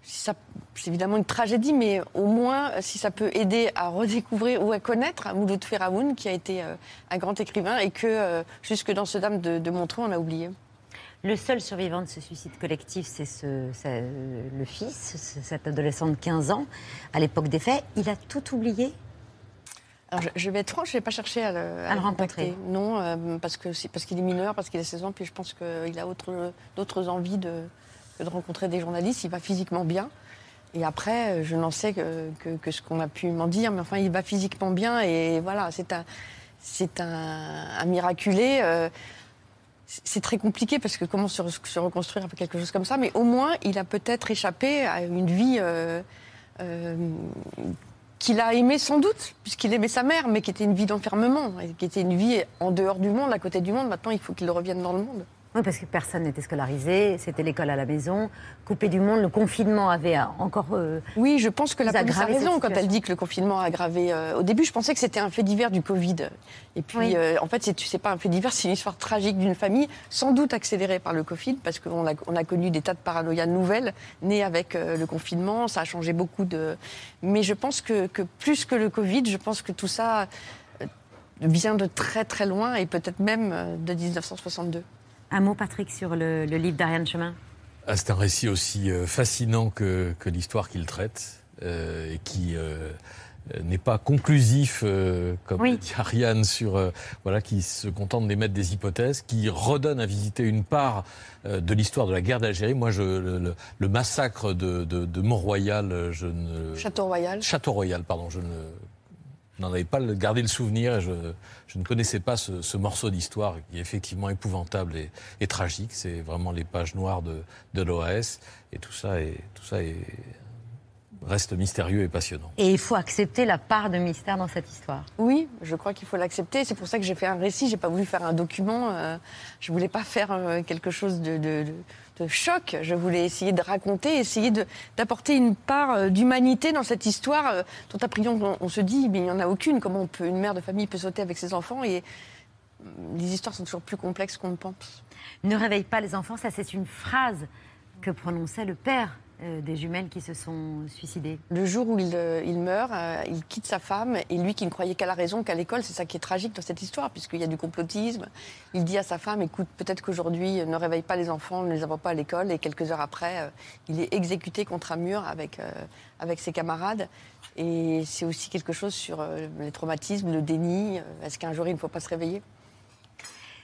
si ça- c'est évidemment une tragédie, mais au moins, si ça peut aider à redécouvrir ou à connaître Mouloud Feraoun, qui a été un grand écrivain et que, euh, jusque dans ce dame de, de Montreux, on a oublié. Le seul survivant de ce suicide collectif, c'est ce, c'est, le fils, ce- cet adolescent de 15 ans, à l'époque des faits. Il a tout oublié Alors, je, je vais être franche, je n'ai pas cherché à le, À le contacter. rencontrer. Non, euh, parce que c'est parce qu'il est mineur, parce qu'il a 16 ans, puis je pense qu'il a autre- d'autres envies de, que de rencontrer des journalistes. Il va physiquement bien. Et après, euh, je n'en sais que, que- que ce qu'on a pu m'en dire, mais enfin, il va physiquement bien. Et voilà, c'est un, c'est un, un miraculé. euh, c'est- très compliqué parce que comment se, re- se reconstruire après quelque chose comme ça, mais au moins il a peut-être échappé à une vie euh, euh, qu'il a aimée sans doute, puisqu'il aimait sa mère, mais qui était une vie d'enfermement, qui était une vie en dehors du monde, à côté du monde. Maintenant, il faut qu'il revienne dans le monde. Oui, parce que personne n'était scolarisé, c'était l'école à la maison, coupé du monde, le confinement avait euh, encore. euh, Oui, je pense que la police a raison quand elle dit que le confinement a aggravé. euh, au début, je pensais que c'était un fait divers du Covid. Et puis, Oui. euh, en fait, c'est c'est pas un fait divers, c'est une histoire tragique d'une famille, sans doute accélérée par le Covid, parce qu'on a, on a connu des tas de paranoïas nouvelles nées avec le confinement. Ça a changé beaucoup de. Mais je pense que, que plus que le Covid, je pense que tout ça vient de très très loin et peut-être même de 1962. Un mot, Patrick, sur le, le livre d'Ariane Chemin Ah, c'est un récit aussi euh, fascinant que, que l'histoire qu'il traite euh, et qui euh, n'est pas conclusif, euh, comme Oui. dit Ariane, sur, euh, voilà, qui se contente d'émettre des hypothèses, qui redonne à visiter une part euh, de l'histoire de la guerre d'Algérie. Moi, je, le, le- le massacre de, de, de Mont-Royal, je ne... Château Royal. Château Royal, pardon, je ne n'en avais pas gardé le souvenir et je, je ne connaissais pas ce, ce morceau d'histoire qui est effectivement épouvantable et, et tragique. C'est vraiment les pages noires de, de l'OAS et tout ça, est, tout ça est, reste mystérieux et passionnant. Et il faut accepter la part de mystère dans cette histoire. Oui, je crois qu'il faut l'accepter. C'est pour ça que j'ai fait un récit. J'ai pas voulu faire un document. euh, je voulais pas faire euh, quelque chose de, de- de- choc. Je voulais essayer de raconter, essayer d'apporter une part euh, d'humanité dans cette histoire euh, dont a priori on, se dit mais il n'y en a aucune. Comment une mère de famille peut sauter avec ses enfants et les histoires sont toujours plus complexes qu'on ne pense. Ne réveille pas les enfants, ça c'est une phrase que prononçait le père euh, des jumelles qui se sont suicidées. Le jour où il, euh, il meurt, euh, il quitte sa femme et lui qui ne croyait qu'à la raison, qu'à l'école, c'est ça qui est tragique dans cette histoire, puisqu'il y a du complotisme. Il dit à sa femme, écoute, peut-être qu'aujourd'hui, ne réveille pas les enfants, ne les envoie pas à l'école, et quelques heures après, il est exécuté contre un mur avec, avec ses camarades. Et c'est aussi quelque chose sur les traumatismes, le déni. Est-ce qu'un jour, il ne faut pas se réveiller?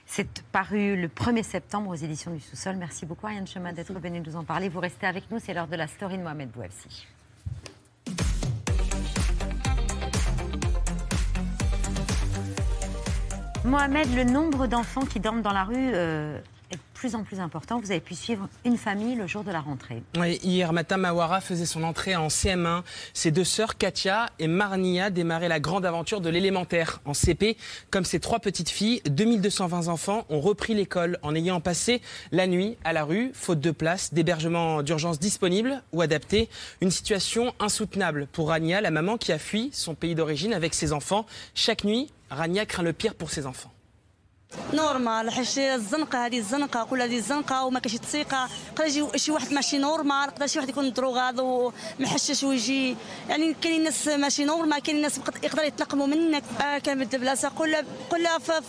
C'est paru le 1er septembre aux éditions du Sous-Sol. Merci beaucoup Ariane Chemin d'être venue nous en parler. Vous restez avec nous, c'est l'heure de la story de Mohamed Bouafsi. Mohamed, le nombre d'enfants qui dorment dans la rue euh, de plus en plus important. Vous avez pu suivre une famille le jour de la rentrée. Hier matin, Mawara faisait son entrée en CM1. Ses deux sœurs, Katia et Marnia, démarraient la grande aventure de l'élémentaire en CP. Comme ces trois petites filles, 2220 enfants ont repris l'école en ayant passé la nuit à la rue, faute de place, d'hébergement d'urgence disponible ou adapté. Une situation insoutenable pour Rania, la maman qui a fui son pays d'origine avec ses enfants. Chaque nuit, Rania craint le pire pour ses enfants. نورمال حيت الزنقة هذه الزنقة كل هذه الزنقة وما كاينش يقدر يجي شي واحد ماشي نورمال يقدر شي واحد يكون دروغاض ومحشش ويجي. يعني كاينين الناس ماشي نورمال كاينين الناس بقد- يقدروا يتنقموا منك. آه كنبدل بلاصة. قول قول في,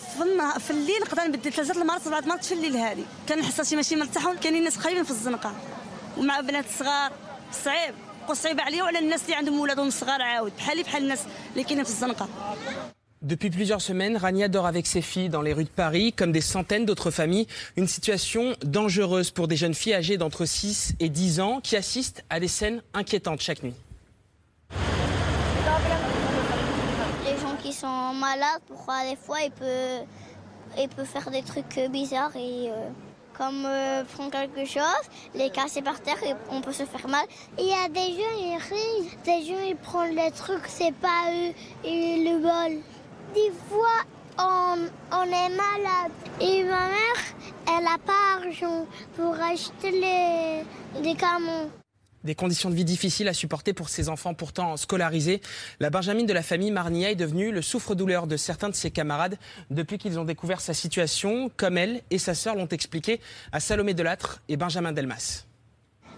في, الليل نقدر نبدل ثلاثة المرات اربعه المرات في الليل هذه. كنحس راسي ماشي مرتاحه كاينين الناس قريبين في الزنقة. ومع بنات صغار صعيب. صعيبه عليا وعلى الناس اللي عندهم ولادهم صغار عاود. بحالي بحال الناس اللي كاينين في الزنقة. Depuis plusieurs semaines, Rania dort avec ses filles dans les rues de Paris, comme des centaines d'autres familles. Une situation dangereuse pour des jeunes filles âgées d'entre 6 et 10 ans qui assistent à des scènes inquiétantes chaque nuit. Les gens qui sont malades, pourquoi des fois il peut, il peut faire des trucs euh, bizarres et euh, comme euh, prendre quelque chose, les casser par terre et on peut se faire mal. Il y a des gens ils rient, des gens ils prennent les trucs, c'est pas eux, ils le volent. Des fois on, on est malade et ma mère elle n'a pas d'argent pour acheter les médicaments. Des conditions de vie difficiles à supporter pour ces enfants pourtant scolarisés. La Benjamine de la famille Marnia est devenue le souffre-douleur de certains de ses camarades depuis qu'ils ont découvert sa situation, comme elle et sa sœur l'ont expliqué à Salomé Delattre et Benjamin Delmas.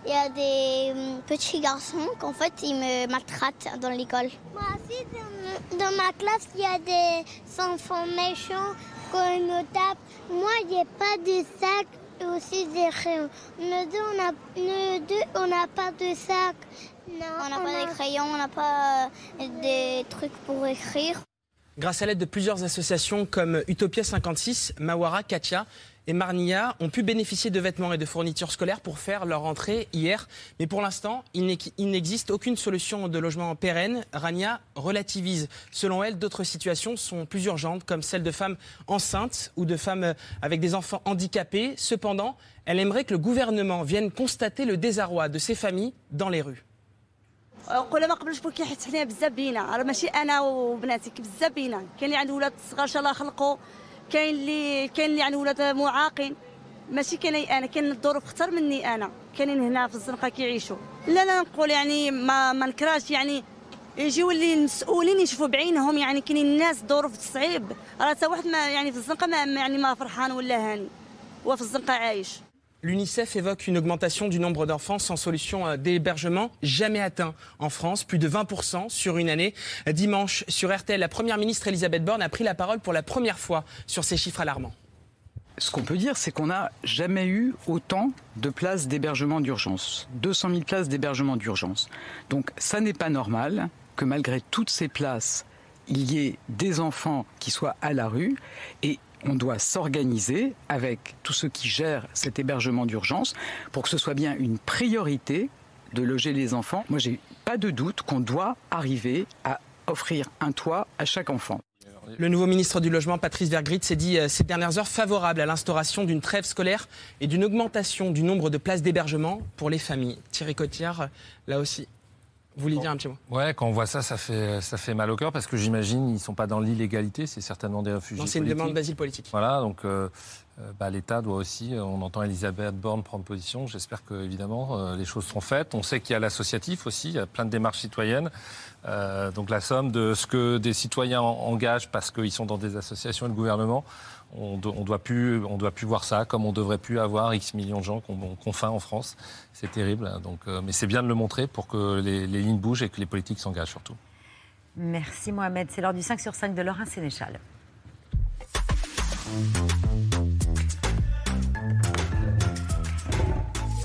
Il y a des hum, petits garçons qu'en fait ils me maltraitent dans l'école. Moi aussi, dans, dans ma classe, il y a des enfants méchants quand ils me tapent. Moi, il n'y a pas de sac et aussi des crayons. Nous deux, on n'a nous deux, on n'a pas de sac. Non, on n'a pas des crayons, on n'a pas euh, des trucs pour écrire. Grâce à l'aide de plusieurs associations comme Utopia 56, Mawara, Katia et Marnia ont pu bénéficier de vêtements et de fournitures scolaires pour faire leur entrée hier. Mais pour l'instant, il n'ex- il n'existe aucune solution de logement pérenne. Rania relativise. Selon elle, d'autres situations sont plus urgentes, comme celle de femmes enceintes ou de femmes avec des enfants handicapés. Cependant, elle aimerait que le gouvernement vienne constater le désarroi de ces familles dans les rues. قول ما قبلش بو كيحس علينا بزاف بينا راه ماشي انا وبناتي كي بزاف بينا كاين اللي عنده ولاد صغار ان شاء الله خلقوا كاين اللي كاين اللي عنده ولاد معاقين. ماشي كاين أنا كاين الظروف أكثر مني أنا. كاينين هنا في الزنقة كيعيشوا. لا لا نقول يعني ما ما نكراش يعني. يجيو اللي المسؤولين يشوفوا بعينهم يعني كاينين الناس ظروف صعيب. راه تا واحد ما يعني في الزنقة ما ما- يعني ما فرحان ولا هاني. هو في الزنقة عايش. L'UNICEF évoque une augmentation du nombre d'enfants sans solution euh, d'hébergement jamais atteint en France, plus de 20% sur une année. Dimanche, sur RTL, la Première ministre Elisabeth Borne a pris la parole pour la première fois sur ces chiffres alarmants. Ce qu'on peut dire, c'est qu'on n'a jamais eu autant de places d'hébergement d'urgence. 200 000 places d'hébergement d'urgence. Donc ça n'est pas normal que malgré toutes ces places, il y ait des enfants qui soient à la rue et on doit s'organiser avec tous ceux qui gèrent cet hébergement d'urgence pour que ce soit bien une priorité de loger les enfants. Moi, j'ai pas de doute qu'on doit arriver à offrir un toit à chaque enfant. Le nouveau ministre du Logement, Patrice Vergrit, s'est dit euh, ces dernières heures favorable à l'instauration d'une trêve scolaire et d'une augmentation du nombre de places d'hébergement pour les familles. Thierry Cotillard, là aussi, vous vouliez dire un petit mot? Ouais, quand on voit ça, ça fait, ça fait mal au cœur parce que j'imagine ils ne sont pas dans l'illégalité, c'est certainement des réfugiés. Non, c'est une politiques. demande d'asile politique. Voilà, donc euh, euh, bah, l'État doit aussi, euh, on entend Elisabeth Borne prendre position, j'espère que évidemment les choses seront faites. On sait qu'il y a l'associatif aussi, il y a plein de démarches citoyennes. Euh, donc la somme de ce que des citoyens en- engagent parce qu'ils sont dans des associations et le gouvernement, on ne doit, plus, on doit plus voir ça comme on devrait plus avoir X millions de gens qu'on qu'on faim en France. C'est terrible. Donc, euh, mais c'est bien de le montrer pour que les, les lignes bougent et que les politiques s'engagent surtout. Merci Mohamed. C'est l'heure du 5 sur 5 de Laurent Sénéchal.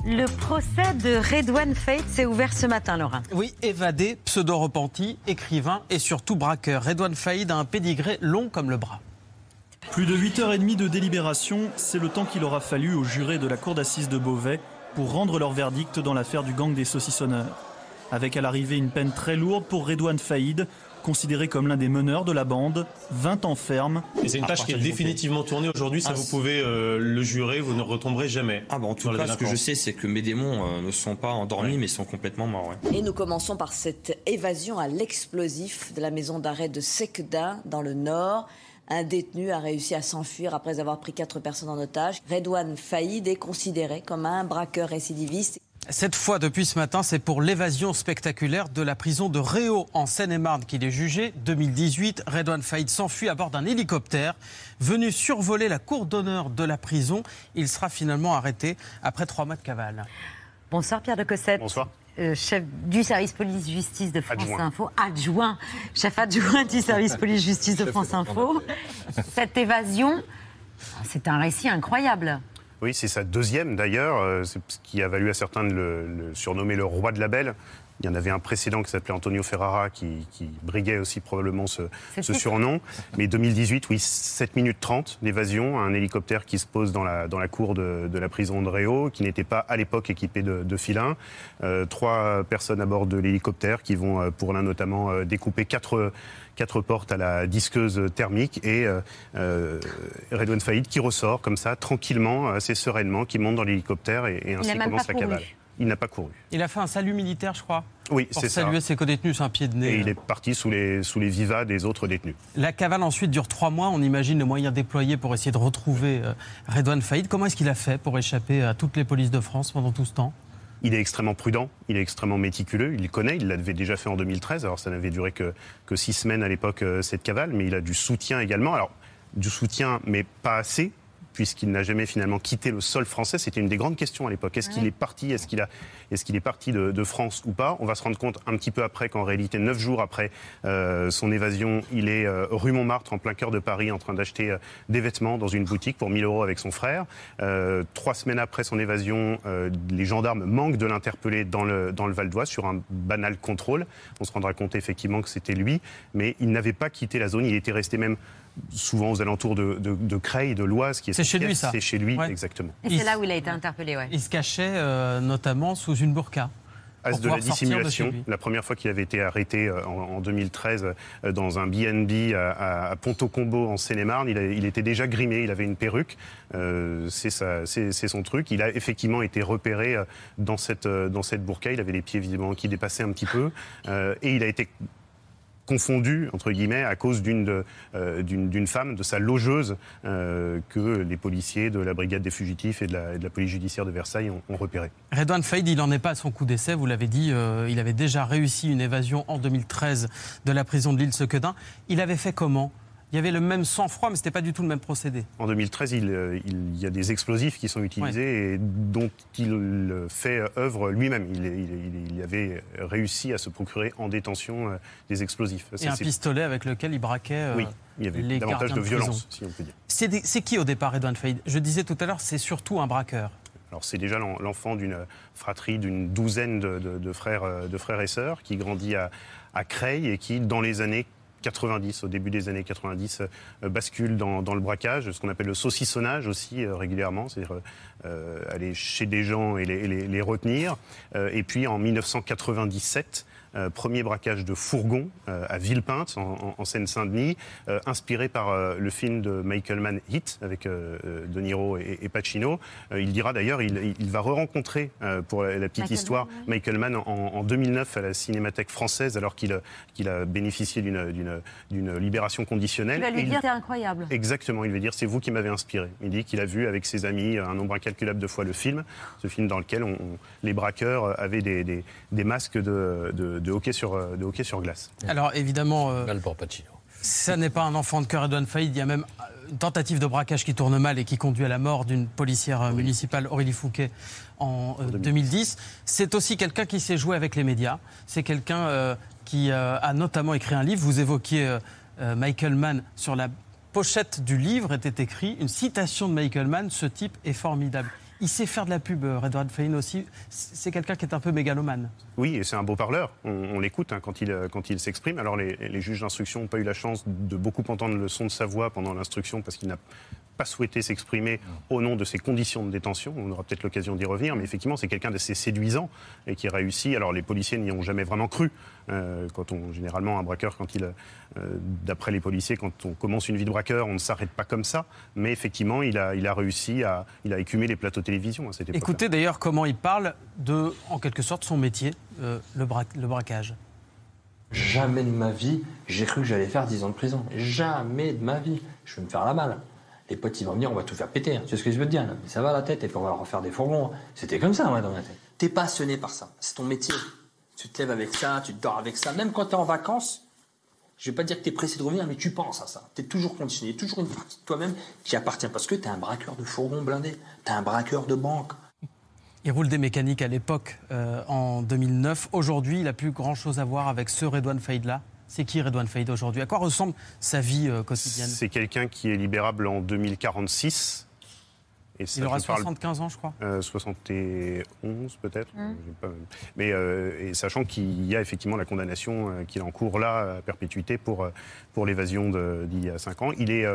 Le procès de Redouane Faith s'est ouvert ce matin, Laurent. Oui, évadé, pseudo-repenti, écrivain et surtout braqueur. Redouane Faïd a un pédigré long comme le bras. Plus de 8h30 de délibération, c'est le temps qu'il aura fallu aux jurés de la cour d'assises de Beauvais pour rendre leur verdict dans l'affaire du gang des saucissonneurs. Avec à l'arrivée une peine très lourde pour Redouane Faïd, considéré comme l'un des meneurs de la bande, 20 ans ferme. Et c'est une tâche qui est définitivement tournée aujourd'hui, ça Ah, vous pouvez euh, le jurer, vous ne retomberez jamais. Ah bah en tout cas, ce que je sais, c'est que mes démons euh, ne sont pas endormis, mais sont complètement morts. ouais. Et nous commençons par cette évasion à l'explosif de la maison d'arrêt de Sekda, dans le Nord. Un détenu a réussi à s'enfuir après avoir pris quatre personnes en otage. Redouane Faïd est considéré comme un braqueur récidiviste. Cette fois, depuis ce matin, c'est pour l'évasion spectaculaire de la prison de Réau en Seine-et-Marne qu'il est jugé. 2018, Redouane Faïd s'enfuit à bord d'un hélicoptère. Venu survoler la cour d'honneur de la prison, il sera finalement arrêté après trois mois de cavale. Bonsoir Pierre de Cossette. Bonsoir. Euh, chef du service police-justice de France Adjoint. Info, adjoint, chef adjoint du service police-justice de France Info. Cette évasion, c'est un récit incroyable. Oui, c'est sa deuxième d'ailleurs, euh, c'est ce qui a valu à certains de le, le surnommer le roi de la belle. Il y en avait un précédent qui s'appelait Antonio Ferrara qui, qui briguait aussi probablement ce, surnom. Mais 2018, oui, 7 minutes 30 d'évasion, un hélicoptère qui se pose dans la, dans la cour de, de la prison de Réau, qui n'était pas à l'époque équipé de, de filins. Euh, trois personnes à bord de l'hélicoptère qui vont, euh, pour l'un notamment, euh, découper quatre quatre portes à la disqueuse thermique et euh, Redouane Faïd qui ressort comme ça, tranquillement, assez sereinement, qui monte dans l'hélicoptère et, et ainsi commence la cavale. Il n'a pas couru. Il a fait un salut militaire, je crois. Oui, pour c'est ça. saluer ses codétenus, c'est un pied de nez. Et il est parti sous les, sous les vivas des autres détenus. La cavale ensuite dure trois mois. On imagine les moyens déployés pour essayer de retrouver euh, Redouane Faïd. Comment est-ce qu'il a fait pour échapper à toutes les polices de France pendant tout ce temps? Il est extrêmement prudent, il est extrêmement méticuleux, il le connaît, il l'avait déjà fait en 2013, alors ça n'avait duré que, que six semaines à l'époque, euh, cette cavale, mais il a du soutien également. Alors, du soutien, mais pas assez, puisqu'il n'a jamais finalement quitté le sol français. C'était une des grandes questions à l'époque. Est-ce qu'il est parti Est-ce qu'il qu'il est parti de, de France ou pas? On va se rendre compte un petit peu après qu'en réalité, neuf jours après euh, son évasion, il est euh, rue Montmartre, en plein cœur de Paris, en train d'acheter euh, des vêtements dans une boutique pour 1000 euros avec son frère. Trois semaines après son évasion, les gendarmes manquent de l'interpeller dans le, dans le Val d'Oise sur un banal contrôle. On se rendra compte effectivement que c'était lui, mais il n'avait pas quitté la zone. Il était resté même souvent aux alentours de, de, de Creil, de l'Oise, qui est C'est chez lui, ça C'est chez lui, Ouais. exactement. Et c'est là où il a été interpellé, ouais. Il se cachait euh, notamment sous une burqa. De la de dissimulation. La première fois qu'il avait été arrêté euh, en, en 2013 euh, dans un BNB à, à, à Ponto-Combo en Seine-et-Marne, il, était déjà grimé, il avait une perruque. Euh, c'est son truc. Il a effectivement été repéré dans cette, dans cette burqa. Il avait les pieds visiblement qui dépassaient un petit peu. Euh, et il a été confondu, entre guillemets, à cause d'une euh, femme, de sa logeuse, euh, que les policiers de la brigade des fugitifs et de la, police judiciaire de Versailles ont, ont repéré. Redouane Faïd, il n'en est pas à son coup d'essai, vous l'avez dit, euh, il avait déjà réussi une évasion en 2013 de la prison de l'île Sequedin. Il avait fait comment Il y avait le même sang-froid, mais ce n'était pas du tout le même procédé. En 2013, il, euh, il y a des explosifs qui sont utilisés et dont il euh, fait œuvre lui-même. Il, il- il- il avait réussi à se procurer en détention euh, des explosifs. Et Ça, un c'est- pistolet avec lequel il braquait euh, Oui, il y avait les davantage de violence, si on peut dire. C'est qui au départ, Redouane Faïd? Je disais tout à l'heure, c'est surtout un braqueur. Alors c'est déjà l'en- l'enfant d'une fratrie d'une douzaine de, de- de frères, euh, de frères et sœurs qui grandit à, à Creil et qui, dans les années 90, au début des années 90, euh, bascule dans, dans le braquage, ce qu'on appelle le saucissonnage aussi euh, régulièrement, c'est-à-dire euh, aller chez des gens et les, les- les retenir. Et puis en 1997, Euh, premier braquage de fourgon euh, à Villepinte, en, en- en Seine-Saint-Denis, euh, inspiré par le film de Michael Mann Hit avec De Niro et, et Pacino. Il dira d'ailleurs, il, il va re-rencontrer pour la, la petite Michael histoire Mann, Michael Mann en, en 2009 à la Cinémathèque française, alors qu'il a bénéficié d'une- libération conditionnelle. Il va lui dire t'es incroyable. Exactement, il veut dire c'est vous qui m'avez inspiré. Il dit qu'il a vu avec ses amis un nombre incalculable de fois le film, ce film dans lequel on- on- les braqueurs avaient des, des- des masques de, de- de hockey sur, euh, de hockey sur glace. Alors évidemment, euh, ça n'est pas un enfant de cœur, Edouard Faïd. Il y a même une tentative de braquage qui tourne mal et qui conduit à la mort d'une policière euh, municipale, Aurélie Fouquet, en euh, 2010. C'est aussi quelqu'un qui s'est joué avec les médias. C'est quelqu'un euh, qui euh, a notamment écrit un livre. Vous évoquiez Michael Mann. Sur la pochette du livre était écrit une citation de Michael Mann. Ce type est formidable. Il sait faire de la pub, euh, Redouane Faïn aussi. C'est quelqu'un qui est un peu mégalomane. Oui, et c'est un beau parleur. On, on l'écoute hein, quand il, euh, quand il s'exprime. Alors, les, les juges d'instruction n'ont pas eu la chance de beaucoup entendre le son de sa voix pendant l'instruction parce qu'il n'a pas souhaité s'exprimer au nom de ses conditions de détention. On aura peut-être l'occasion d'y revenir, mais effectivement, c'est quelqu'un d'assez séduisant et qui réussit. Alors, les policiers n'y ont jamais vraiment cru. Euh, quand on, généralement, un braqueur, quand il, euh, d'après les policiers, quand on commence une vie de braqueur, on ne s'arrête pas comme ça. Mais effectivement, il a, il a réussi à, il a écumé les plateaux télévision à cette époque. Écoutez d'ailleurs comment il parle de, en quelque sorte, son métier, euh, le, bra- le braquage? Jamais de ma vie, j'ai cru que j'allais faire 10 ans de prison. Jamais de ma vie. Je vais me faire la malle. Les potes, ils vont me dire, on va tout faire péter. Tu sais ce que je veux te dire là Mais ça va la tête, et puis on va leur refaire des fourgons. C'était comme ça, moi, dans ma tête. T'es passionné par ça. C'est ton métier. Tu te lèves avec ça, tu te dors avec ça. Même quand t'es en vacances, je vais pas dire que t'es pressé de revenir, mais tu penses à ça. T'es toujours conditionné. Toujours une partie de toi-même qui appartient. Parce que t'es un braqueur de fourgons blindés. T'es un braqueur de banque. Il roule des mécaniques à l'époque, euh, en 2009. Aujourd'hui, il n'a plus grand-chose à voir avec ce Redouane Faïd-là. C'est qui Redouane Faïd aujourd'hui? À quoi ressemble sa vie euh, quotidienne? C'est quelqu'un qui est libérable en 2046. Et ça, Il aura je parle- 75 ans, je crois. Euh, 71 peut-être. Mm. J'ai pas- Mais euh, et sachant qu'il y a effectivement la condamnation euh, qu'il encourt là à perpétuité pour, euh, pour l'évasion d'il y a 5 ans, il est.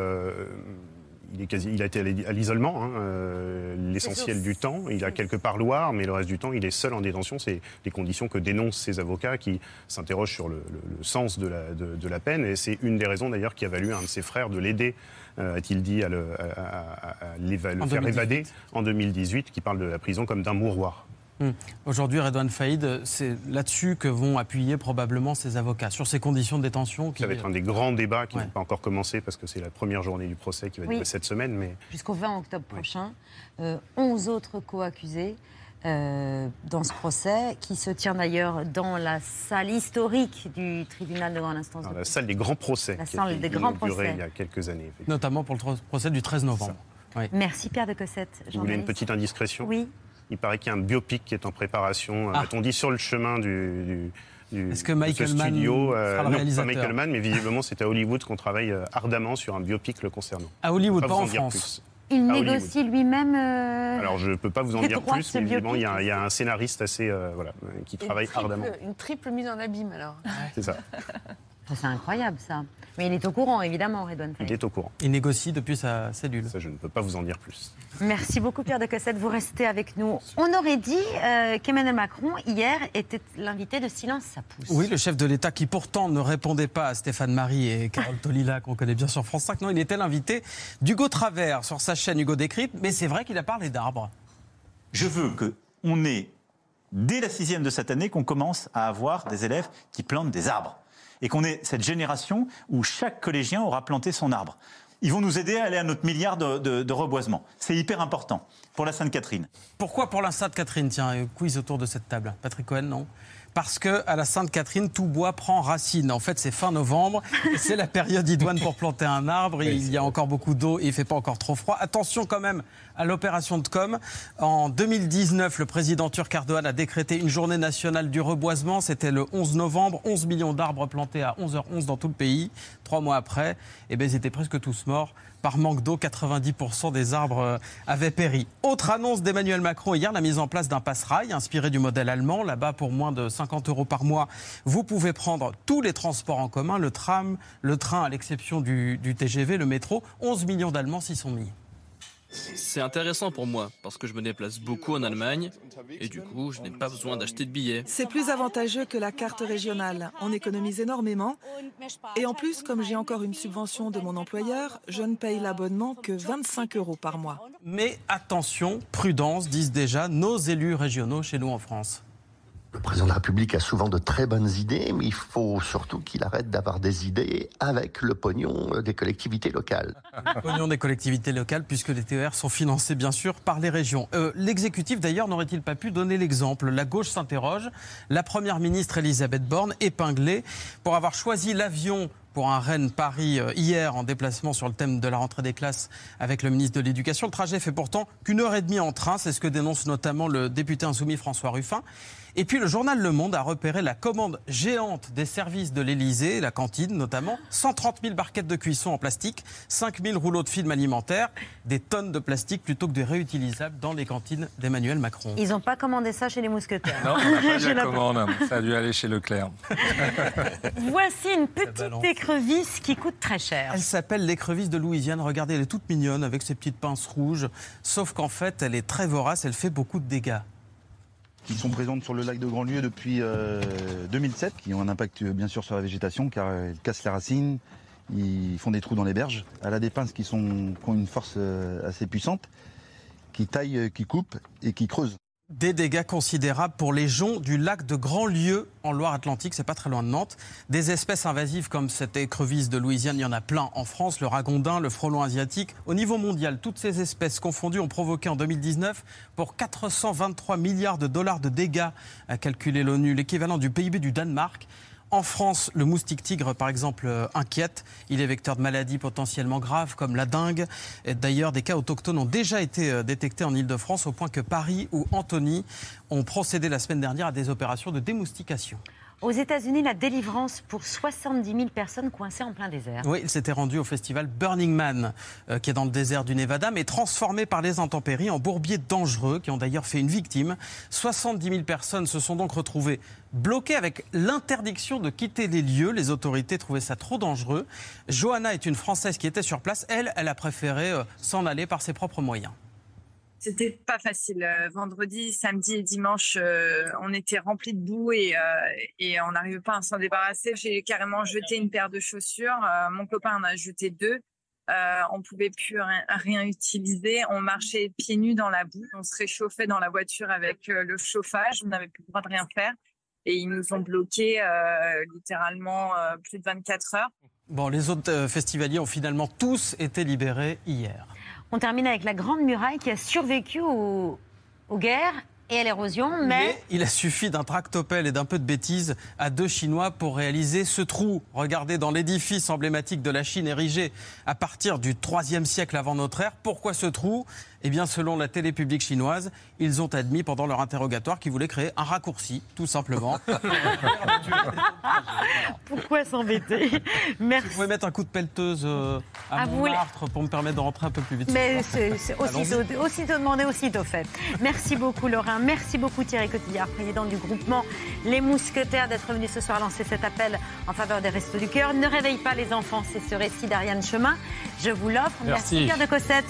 il, est quasi, il a été à l'i- à l'isolement hein, euh, l'essentiel du temps. Il a quelques parloirs, mais le reste du temps, il est seul en détention. C'est les conditions que dénoncent ses avocats qui s'interrogent sur le, le- le sens de la, de, de la peine. Et c'est une des raisons d'ailleurs qui a valu à un de ses frères de l'aider, euh, a-t-il dit, à le, à- à- à- à l'éva- le En faire 2018. évader en 2018, qui parle de la prison comme d'un mouroir. Hum. Aujourd'hui, Redouane Faïd, c'est là-dessus que vont appuyer probablement ses avocats, sur ses conditions de détention. Qui... Ça va être un des grands débats qui Ouais. n'a pas encore commencé parce que c'est la première journée du procès qui va Oui. durer cette semaine. Mais Jusqu'au 20 octobre prochain, euh, 11 autres co-accusés euh, dans ce procès, qui se tient d'ailleurs dans la salle historique du tribunal de grande instance. dans de la salle des grands procès La qui a salle été des grands procès. il y a quelques années. effectivement. Notamment pour le procès du 13 novembre. Oui. Merci Pierre de Cossette. Vous voulez une petite indiscrétion? Oui. Il paraît qu'il y a un biopic qui est en préparation. Ah. A-t-on dit sur le chemin du. du- Est-ce que Michael Mann studio, sera le non, pas Michael Mann, mais visiblement c'est à Hollywood qu'on travaille euh, ardemment sur un biopic le concernant. À Hollywood, pas vous en dire France. plus. Il négocie lui-même. euh, Alors je ne peux pas vous en dire plus, mais visiblement il y, a, y un scénariste assez euh, voilà euh, qui travaille une triple, ardemment. Une triple mise en abîme alors. C'est ça. C'est incroyable ça. Mais il est au courant évidemment, Redouane. Il est au courant. Il négocie depuis sa cellule. Ça, je ne peux pas vous en dire plus. Merci beaucoup Pierre de Cossette, vous restez avec nous. On aurait dit euh, qu'Emmanuel Macron hier était l'invité de Silence ça pousse. Oui, le chef de l'État qui pourtant ne répondait pas à Stéphane Marie et Carole Tolila, qu'on connaît bien sur France 5. Non, il était l'invité d'Hugo Travers sur sa chaîne Hugo Décrypte, mais c'est vrai qu'il a parlé d'arbres. Je veux que on ait, dès la sixième de cette année, qu'on commence à avoir des élèves qui plantent des arbres. Et qu'on ait cette génération où chaque collégien aura planté son arbre. Ils vont nous aider à aller à notre milliard de, de- de reboisement. C'est hyper important pour la Sainte-Catherine. Pourquoi pour la Sainte-Catherine? Tiens, quiz autour de cette table. Patrick Cohen, non? Parce que à la Sainte-Catherine, tout bois prend racine. En fait, c'est fin novembre, c'est la période idoine pour planter un arbre. il y a encore beaucoup d'eau et il fait pas encore trop froid. Attention quand même à l'opération de com. En 2019, le président turc Erdogan a décrété une journée nationale du reboisement. C'était le 11 novembre. 11 millions d'arbres plantés à 11h11 dans tout le pays. Trois mois après, eh ben, ils étaient presque tous morts. Par manque d'eau, 90% des arbres euh, avaient péri. Autre annonce d'Emmanuel Macron hier, la mise en place d'un passe-rail inspiré du modèle allemand. Là-bas, pour moins de 50 euros par mois, vous pouvez prendre tous les transports en commun, le tram, le train, à l'exception du, du TGV, le métro. 11 millions d'Allemands s'y sont mis. C'est intéressant pour moi parce que je me déplace beaucoup en Allemagne et du coup, je n'ai pas besoin d'acheter de billets. C'est plus avantageux que la carte régionale. On économise énormément. Et en plus, comme j'ai encore une subvention de mon employeur, je ne paye l'abonnement que 25 euros par mois. Mais attention, prudence, disent déjà nos élus régionaux chez nous en France. Le président de la République a souvent de très bonnes idées, mais il faut surtout qu'il arrête d'avoir des idées avec le pognon des collectivités locales. Le pognon des collectivités locales, puisque les TER sont financés bien sûr par les régions. Euh, L'exécutif d'ailleurs n'aurait-il pas pu donner l'exemple? La gauche s'interroge. La première ministre Elisabeth Borne, épinglée pour avoir choisi l'avion pour un Rennes-Paris euh, hier en déplacement sur le thème de la rentrée des classes avec le ministre de l'Éducation. Le trajet fait pourtant qu'une heure et demie en train, c'est ce que dénonce notamment le député insoumis François Ruffin. Et puis le journal Le Monde a repéré la commande géante des services de l'Elysée, la cantine notamment, 130 000 barquettes de cuisson en plastique, 5 000 rouleaux de film alimentaire, des tonnes de plastique plutôt que des réutilisables dans les cantines d'Emmanuel Macron. Ils n'ont pas commandé ça chez les mousquetaires. Non, on pas eu la commande. Ça a dû aller chez Leclerc. Voici une petite écrevisse qui coûte très cher. Elle s'appelle l'écrevisse de Louisiane. Regardez, elle est toute mignonne avec ses petites pinces rouges. Sauf qu'en fait, elle est très vorace, elle fait beaucoup de dégâts. Qui sont présentes sur le lac de Grandlieu depuis euh, 2007, qui ont un impact euh, bien sûr sur la végétation car euh, ils cassent les racines, ils font des trous dans les berges. Elle a des pinces qui, sont, qui ont une force euh, assez puissante, qui taillent, euh, qui coupent et qui creusent. Des dégâts considérables pour les joncs du lac de Grandlieu en Loire-Atlantique, c'est pas très loin de Nantes. Des espèces invasives comme cette écrevisse de Louisiane, il y en a plein en France, le ragondin, le frelon asiatique. Au niveau mondial, toutes ces espèces confondues ont provoqué en 2019 pour 423 milliards de dollars de dégâts, a calculé l'ONU, l'équivalent du PIB du Danemark. En France, le moustique tigre, par exemple, euh, inquiète. Il est vecteur de maladies potentiellement graves comme la dengue. D'ailleurs, des cas autochtones ont déjà été euh, détectés en Ile-de-France au point que Paris ou Antony ont procédé la semaine dernière à des opérations de démoustication. Aux États-Unis, la délivrance pour 70 000 personnes coincées en plein désert. Oui, il s'était rendu au festival Burning Man, euh, qui est dans le désert du Nevada, mais transformé par les intempéries en bourbier dangereux, qui ont d'ailleurs fait une victime. 70 000 personnes se sont donc retrouvées bloquées avec l'interdiction de quitter les lieux. Les autorités trouvaient ça trop dangereux. Johanna est une Française qui était sur place. Elle, elle a préféré euh, s'en aller par ses propres moyens. C'était pas facile. Euh, Vendredi, samedi et dimanche, euh, on était remplis de boue et, euh, et on n'arrivait pas à s'en débarrasser. J'ai carrément jeté une paire de chaussures. Mon copain en a jeté deux. On pouvait plus rien, rien utiliser. On marchait pieds nus dans la boue. On se réchauffait dans la voiture avec le chauffage. On n'avait plus le droit de rien faire. Et ils nous ont bloqués littéralement plus de 24 heures. Bon, les autres festivaliers ont finalement tous été libérés hier. On termine avec la Grande Muraille qui a survécu aux, aux guerres et à l'érosion, mais... il a suffi d'un tractopelle et d'un peu de bêtises à deux Chinois pour réaliser ce trou. Regardez dans l'édifice emblématique de la Chine érigé à partir du 3e siècle avant notre ère. Pourquoi ce trou? Eh bien, selon la télé publique chinoise, ils ont admis pendant leur interrogatoire qu'ils voulaient créer un raccourci, tout simplement. Pourquoi s'embêter Merci. Vous pouvez mettre un coup de pelleteuse euh, à Ah, vous voulez- Montmartre pour me permettre de rentrer un peu plus vite. Mais c'est aussitôt, aussitôt demandé, aussitôt fait. Merci beaucoup Laurent, merci beaucoup Thierry Cotillard, président du groupement Les Mousquetaires, d'être venu ce soir lancer cet appel en faveur des Restos du Cœur. Ne réveille pas les enfants, c'est ce récit d'Ariane Chemin. Je vous l'offre. Merci. Pierre de Cossette.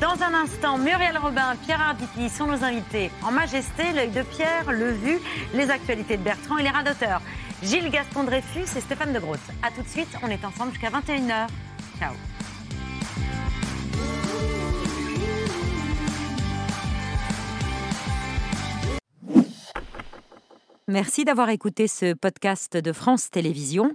Dans un instant, Muriel Robin, Pierre Arditi sont nos invités. En majesté, l'œil de Pierre, le vu, les actualités de Bertrand et les radoteurs. Gilles Gaston Dreyfus et Stéphane de Groot. A tout de suite, on est ensemble jusqu'à 21h. Ciao. Merci d'avoir écouté ce podcast de France Télévisions.